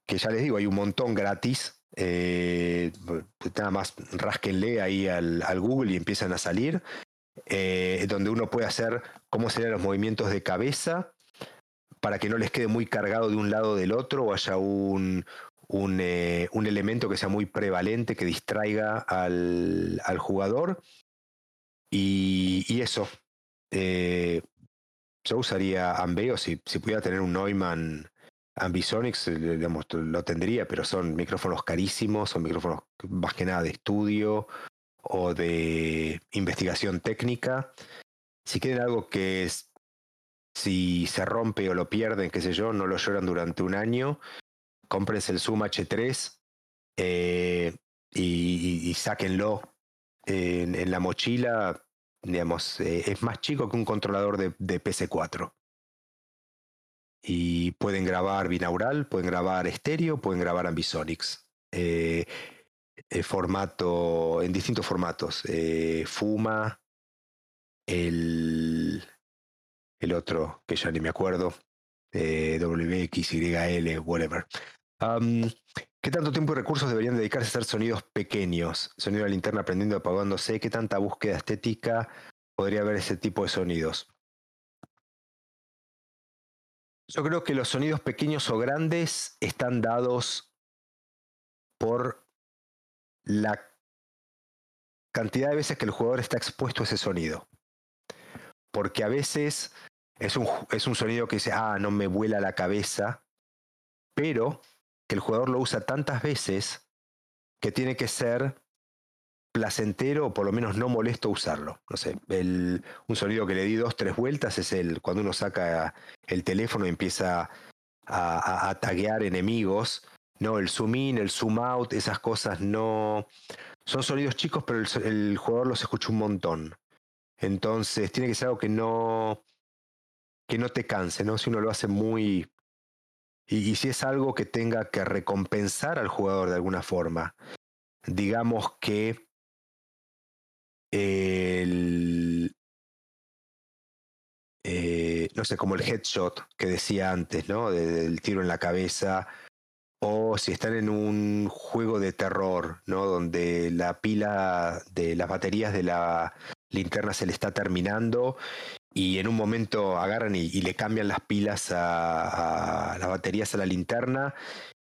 que ya les digo, hay un montón gratis. Nada más rasquenle ahí al, al, Google y empiezan a salir. Eh, donde uno puede hacer cómo serían los movimientos de cabeza para que no les quede muy cargado de un lado o del otro o haya un, un, eh, elemento que sea muy prevalente, que distraiga al, al jugador. Y, eso. Eh, yo usaría Ambeo si, si pudiera tener un Neumann Ambisonics, digamos, lo tendría, pero son micrófonos carísimos, son micrófonos más que nada de estudio o de investigación técnica. Si quieren algo que es, si se rompe o lo pierden, qué sé yo, no lo lloran durante un año, cómprense el Zoom H3 eh, y, y, sáquenlo en, la mochila. Digamos, eh, es más chico que un controlador de, de PC4 y pueden grabar binaural, pueden grabar estéreo, pueden grabar ambisonics. Eh, eh, en distintos formatos. Eh, Fuma, el, el otro, que ya ni me acuerdo, eh, WXYL, whatever. ¿Qué tanto tiempo y recursos deberían dedicarse a hacer sonidos pequeños? Sonido de linterna aprendiendo, apagándose. ¿Qué tanta búsqueda estética podría haber ese tipo de sonidos? Yo creo que los sonidos pequeños o grandes están dados por la cantidad de veces que el jugador está expuesto a ese sonido. Porque a veces es un, es un sonido que dice, ah, no me vuela la cabeza, pero que el jugador lo usa tantas veces que tiene que ser placentero o por lo menos no molesto usarlo. No sé, el, un sonido que le di dos, tres vueltas es el cuando uno saca el teléfono y empieza a, a, taguear enemigos. No, el zoom in, el zoom out, esas cosas no. Son sonidos chicos, pero el, jugador los escucha un montón. Entonces, tiene que ser algo que no. que no te canse, ¿no? Si uno lo hace muy. y si es algo que tenga que recompensar al jugador de alguna forma. Digamos que el, eh, no sé, como el headshot que decía antes, ¿no? Del tiro en la cabeza. O si están en un juego de terror, ¿no? Donde la pila de las baterías de la linterna se le está terminando y en un momento agarran y, le cambian las pilas a, las baterías a la linterna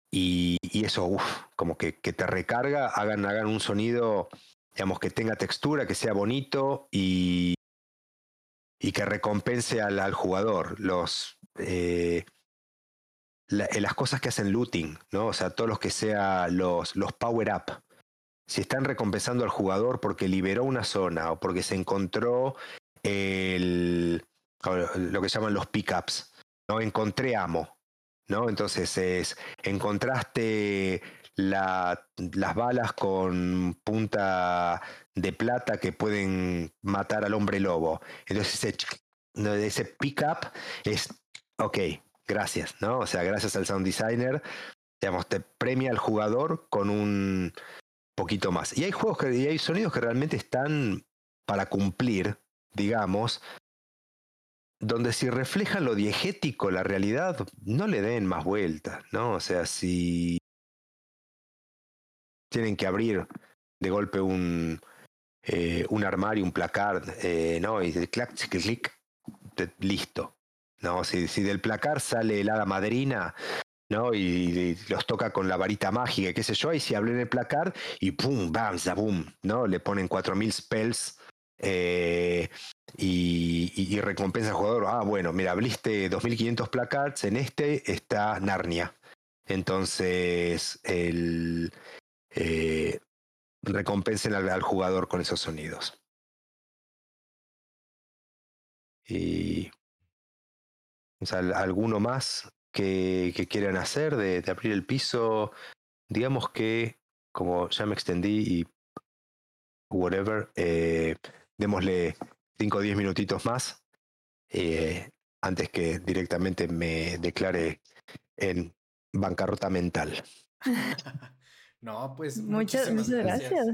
y, eso, uff, como que, te recarga, hagan, hagan un sonido digamos, que tenga textura, que sea bonito y, y que recompense al, al jugador. Los, eh, eh, las cosas que hacen looting, ¿no? O sea, todos los que sean los, los power up. Si están recompensando al jugador porque liberó una zona o porque se encontró el, lo que llaman los pickups, ¿no? Encontré amo, ¿no? Entonces es, encontraste las balas con punta de plata que pueden matar al hombre lobo. Entonces ese, ese pick-up es, ok, gracias, ¿no? O sea, gracias al sound designer, digamos, te premia al jugador con un poquito más. Y hay juegos que, y hay sonidos que realmente están para cumplir, digamos, donde si reflejan lo diegético, la realidad, no le den más vueltas, ¿no? O sea, si tienen que abrir de golpe un, eh, un armario, un placard, eh, ¿no? Y clac, clic, listo. ¿No? Si, si, del placar sale el hada madrina, ¿no? Y, los toca con la varita mágica, qué sé yo, y si en el placard y pum, bam, zabum, ¿no? Le ponen 4000 spells eh, y, y, recompensa al jugador. Ah, bueno, mira, abriste 2500 placards, en este está Narnia. Entonces, el, eh, recompensen al, jugador con esos sonidos. Y o sea, alguno más que, que quieran hacer de, abrir el piso, digamos que como ya me extendí y whatever, eh, démosle 5 o 10 minutitos más eh, antes que directamente me declare en bancarrota mental. No, pues muchas, muchas gracias.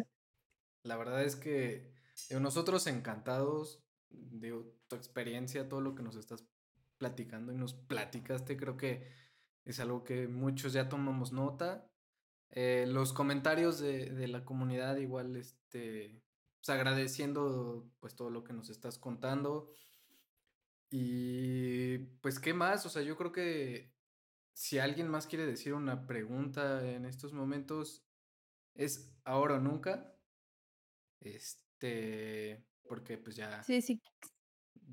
La verdad es que nosotros encantados de tu experiencia, todo lo que nos estás platicando y nos platicaste, creo que es algo que muchos ya tomamos nota. Eh, los comentarios de, de, la comunidad igual, este, pues agradeciendo pues todo lo que nos estás contando. Y pues, ¿qué más? O sea, yo creo que si alguien más quiere decir una pregunta en estos momentos, es ahora o nunca. Este, porque pues ya. Sí, sí.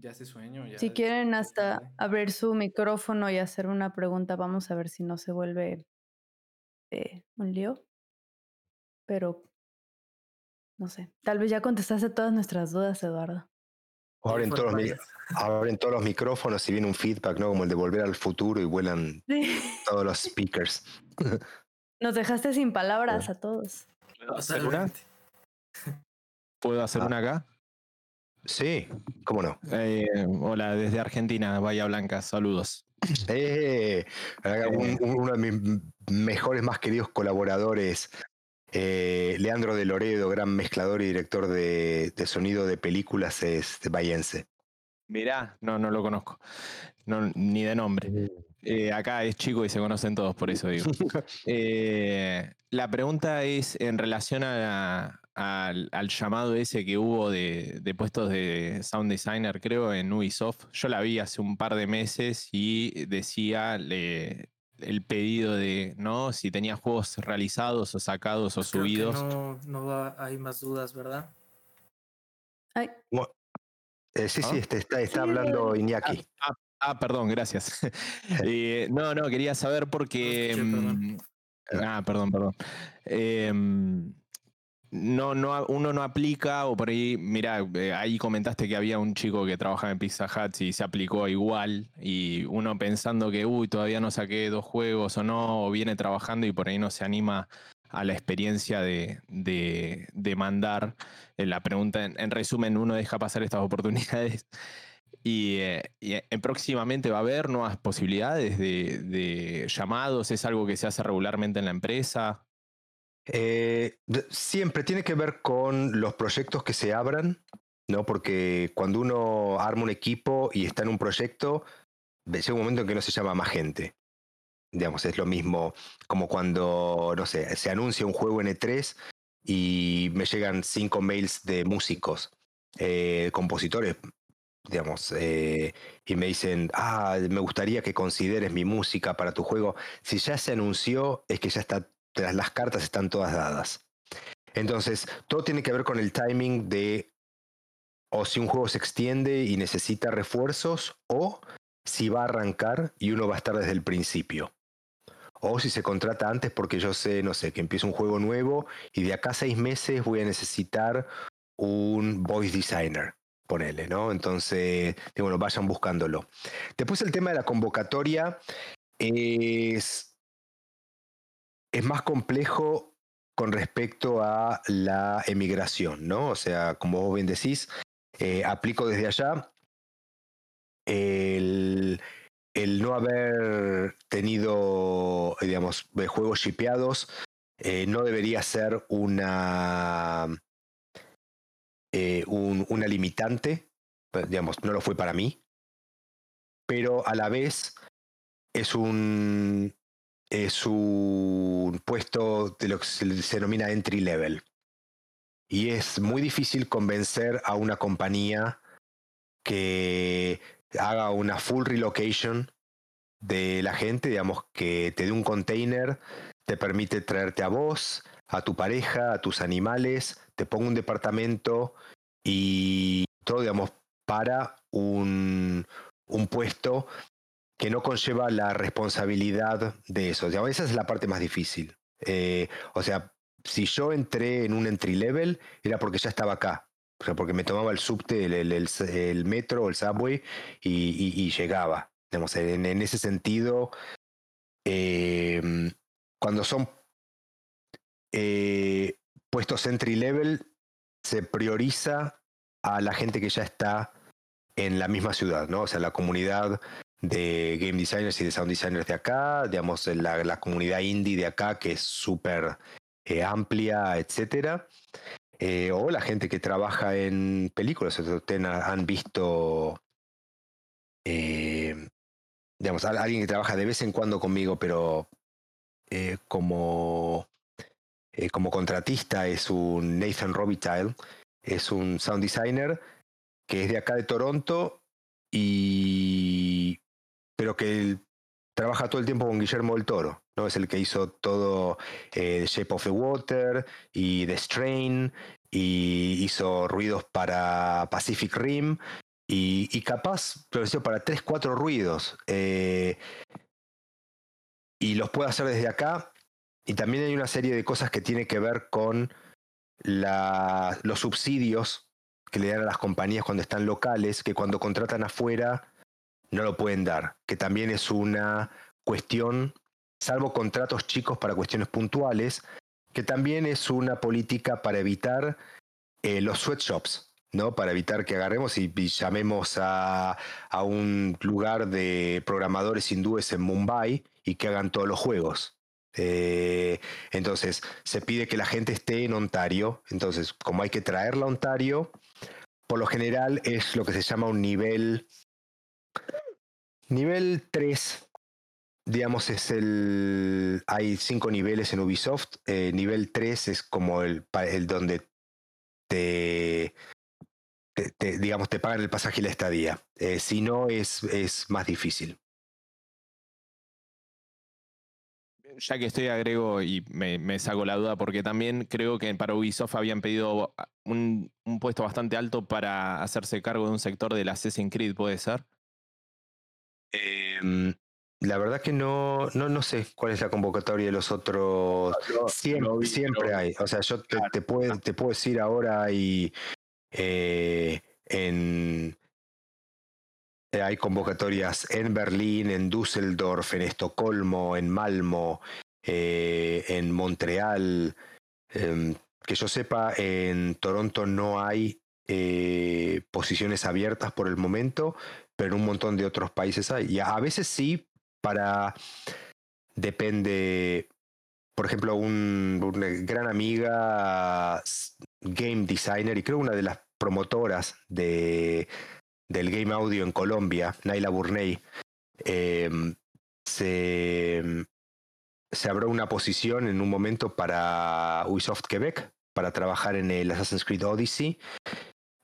Ya hace sueño. si quieren hasta abrir su micrófono y hacer una pregunta, vamos a ver si no se vuelve eh, un lío. Pero, no sé, tal vez ya contestaste todas nuestras dudas, Eduardo. Abren todos, los, todos los micrófonos y viene un feedback, ¿no? Como el de volver al futuro y vuelan todos los speakers. Nos dejaste sin palabras a todos. ¿Puedo hacer una? ¿Puedo hacer ah. una acá? Sí, cómo no. Eh, hola, desde Argentina, Bahía Blanca, saludos. Eh, uno de mis mejores, más queridos colaboradores eh, Leandro de Loredo, gran mezclador y director de, sonido de películas, es de Bayense. Mirá, no, no lo conozco. No, ni de nombre. Eh, acá es chico y se conocen todos, por eso digo. Eh, la pregunta es en relación al, llamado ese que hubo de, de, puestos de sound designer, creo, en Ubisoft. Yo la vi hace un par de meses y decía, le, el pedido de, ¿no? Si tenía juegos realizados o sacados o subidos. no, no hay más dudas, ¿verdad? Eh, sí, sí, este, está, está, hablando Iñaki. Ah, ah, perdón, gracias. Eh, no, no, quería saber porque Ah, perdón, perdón. Em, no, no, uno no aplica, o por ahí, mira, eh, ahí comentaste que había un chico que trabajaba en Pizza Hut y se aplicó igual, y uno pensando que, uy, todavía no saqué dos juegos o no, o viene trabajando y por ahí no se anima a la experiencia de, de, mandar. Eh, la pregunta, en, resumen, uno deja pasar estas oportunidades. Y, eh, próximamente va a haber nuevas posibilidades de, de llamados, es algo que se hace regularmente en la empresa. Eh, siempre tiene que ver con los proyectos que se abran, ¿no? Porque cuando uno arma un equipo y está en un proyecto, llega un momento en que no se llama más gente. Digamos, es lo mismo como cuando, no sé, se anuncia un juego en E3 y me llegan cinco mails de músicos, eh, compositores, digamos, eh, y me dicen, ah, me gustaría que consideres mi música para tu juego. Si ya se anunció, es que ya está las cartas están todas dadas. Entonces, todo tiene que ver con el timing de o si un juego se extiende y necesita refuerzos, o si va a arrancar y uno va a estar desde el principio. O si se contrata antes porque yo sé, no sé, que empieza un juego nuevo y de acá a seis meses voy a necesitar un voice designer, ponele, ¿no? Entonces, bueno, vayan buscándolo. Después el tema de la convocatoria es es más complejo con respecto a la emigración, ¿no? O sea, como vos bien decís, eh, aplico desde allá. El, no haber tenido, digamos, juegos shipeados eh, no debería ser una, eh, una limitante, digamos, no lo fue para mí, pero a la vez es un, es un puesto de lo que se, denomina entry level. Y es muy difícil convencer a una compañía que haga una full relocation de la gente, digamos, que te dé un container, te permite traerte a vos, a tu pareja, a tus animales, te ponga un departamento y todo, digamos, para un, un puesto que no conlleva la responsabilidad de eso. O esa es la parte más difícil. Eh, o sea, si yo entré en un entry level, era porque ya estaba acá. O sea, porque me tomaba el subte, el, el, metro, el subway y, llegaba. Digamos, en, ese sentido, em, cuando son eh, puestos entry level, se prioriza a la gente que ya está en la misma ciudad, ¿no? O sea, la comunidad de game designers y de sound designers de acá, digamos, la, la comunidad indie de acá, que es súper eh, amplia, etcétera. Eh, o la gente que trabaja en películas. Ustedes han visto, eh, digamos, alguien que trabaja de vez en cuando conmigo, pero como, como contratista es un Nathan Robitaille, es un sound designer que es de acá de Toronto y pero que trabaja todo el tiempo con Guillermo del Toro, ¿no? Es el que hizo todo eh, Shape of the Water y The Strain y hizo ruidos para Pacific Rim y, capaz produjo para tres, cuatro ruidos. Eh, y los puede hacer desde acá. Y también hay una serie de cosas que tiene que ver con los subsidios que le dan a las compañías cuando están locales, que cuando contratan afuera no lo pueden dar, que también es una cuestión, salvo contratos chicos para cuestiones puntuales, que también es una política para evitar eh, los sweatshops, ¿no? Para evitar que agarremos y, llamemos a, a, un lugar de programadores hindúes en Mumbai y que hagan todos los juegos. Eh, entonces, se pide que la gente esté en Ontario. Entonces, como hay que traerla a Ontario, por lo general es lo que se llama un nivel Nivel 3, digamos, es el. Hay cinco niveles en Ubisoft. Eh, nivel 3 es como el, el donde te, digamos, te pagan el pasaje y la estadía. Eh, si no, es, es más difícil. Ya que estoy agrego y me, saco la duda, porque también creo que para Ubisoft habían pedido un, un puesto bastante alto para hacerse cargo de un sector del Assassin's Creed, ¿puede ser? Em, la verdad que no, no, no sé cuál es la convocatoria de los otros. siempre, siempre hay. O sea, yo te, te, puedo, te puedo decir ahora y eh, en eh, hay convocatorias en Berlín, en Düsseldorf, en Estocolmo, en Malmo, eh, en Montreal. Em, que yo sepa, en Toronto no hay posiciones abiertas por el momento, pero en un montón de otros países hay. A veces sí, para... Depende, por ejemplo, un, una gran amiga game designer y creo una de las promotoras de, del game audio en Colombia, Naila Burney, em, se, se abrió una posición en un momento para Ubisoft Quebec para trabajar en el Assassin's Creed Odyssey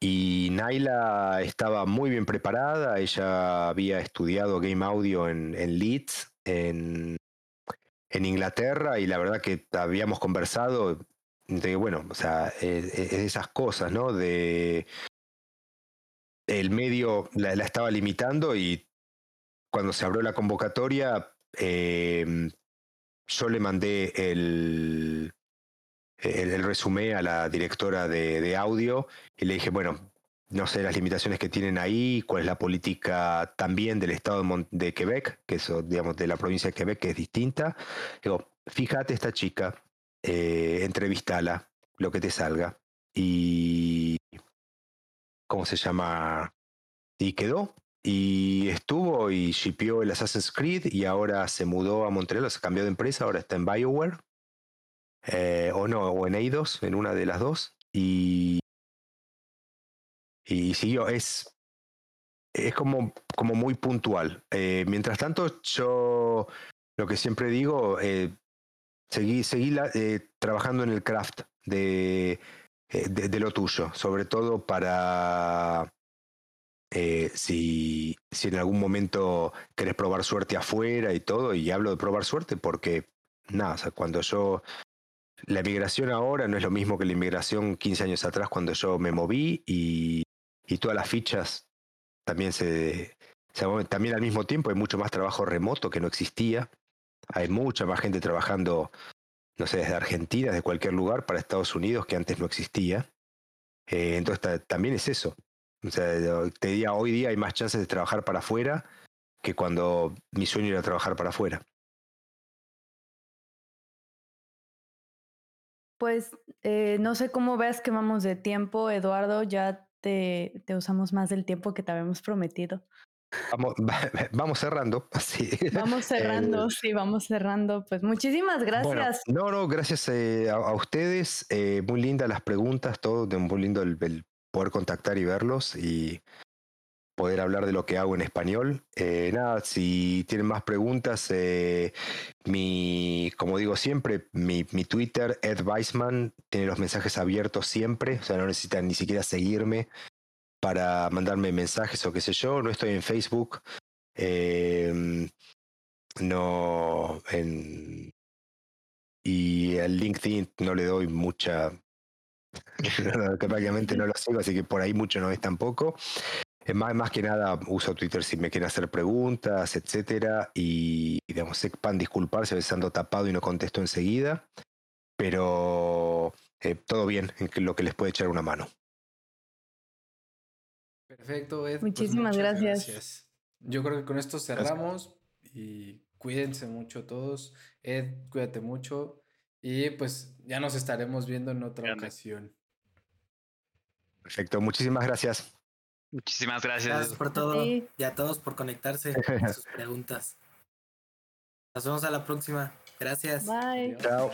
y Naila estaba muy bien preparada, ella había estudiado Game Audio en, Leeds, en, Inglaterra, y la verdad que habíamos conversado de, bueno, o sea, es, esas cosas, ¿no? De el medio la, estaba limitando y cuando se abrió la convocatoria, em, yo le mandé el, el, resumen a la directora de, audio y le dije, bueno, no sé las limitaciones que tienen ahí, cuál es la política también del estado de, Quebec, que es, digamos, de la provincia de Quebec, que es distinta. Digo, fíjate esta chica, eh, entrevistala, lo que te salga. Y. ¿Cómo se llama? Y quedó. Y estuvo y shipió el Assassin's Creed y ahora se mudó a Montreal, se cambió de empresa, ahora está en BioWare. Eh, o no, o en Eidos, en una de las dos, y, y siguió, es, es como, como muy puntual. Eh, mientras tanto, yo lo que siempre digo, eh, seguí, seguí trabajando en el craft de, de, lo tuyo, sobre todo para... si, si en algún momento querés probar suerte afuera y todo, y hablo de probar suerte porque, nada, o sea, cuando yo la inmigración ahora no es lo mismo que la inmigración 15 años atrás cuando yo me moví y, todas las fichas también se, También al mismo tiempo hay mucho más trabajo remoto que no existía. Hay mucha más gente trabajando, no sé, desde Argentina, de cualquier lugar para Estados Unidos que antes no existía. Eh, entonces también es eso. O sea, te diría, hoy día hay más chances de trabajar para afuera que cuando mi sueño era trabajar para afuera. Pues eh, no sé cómo veas que vamos de tiempo, Eduardo, ya te, te usamos más del tiempo que te habíamos prometido. Vamos, vamos cerrando. Sí. Vamos cerrando, sí, vamos cerrando. Pues muchísimas gracias. no, no, gracias eh, a, ustedes. Eh, muy lindas las preguntas, todo, muy lindo el, poder contactar y verlos. Y poder hablar de lo que hago en español. Eh, nada, si tienen más preguntas, eh, mi, como digo siempre, mi, mi, Twitter, Ed Weisman, tiene los mensajes abiertos siempre, o sea, no necesitan ni siquiera seguirme para mandarme mensajes o qué sé yo. No estoy en Facebook. Em, no en y el LinkedIn no le doy mucha prácticamente no lo sigo, así que por ahí mucho no es tampoco. Más, más que nada uso Twitter si me quieren hacer preguntas, etcétera. Y, digamos, sepan disculparse a veces ando tapado y no contesto enseguida. Pero eh, todo bien en lo que les puede echar una mano. Perfecto, Ed. Pues Muchísimas gracias. Yo creo que con esto cerramos y cuídense mucho todos. Ed, cuídate mucho. Y pues ya nos estaremos viendo en otra ocasión. Perfecto, muchísimas gracias. Muchísimas gracias. Gracias por todo y a todos por conectarse a sus preguntas. Nos vemos a la próxima. Gracias. Bye. Chao.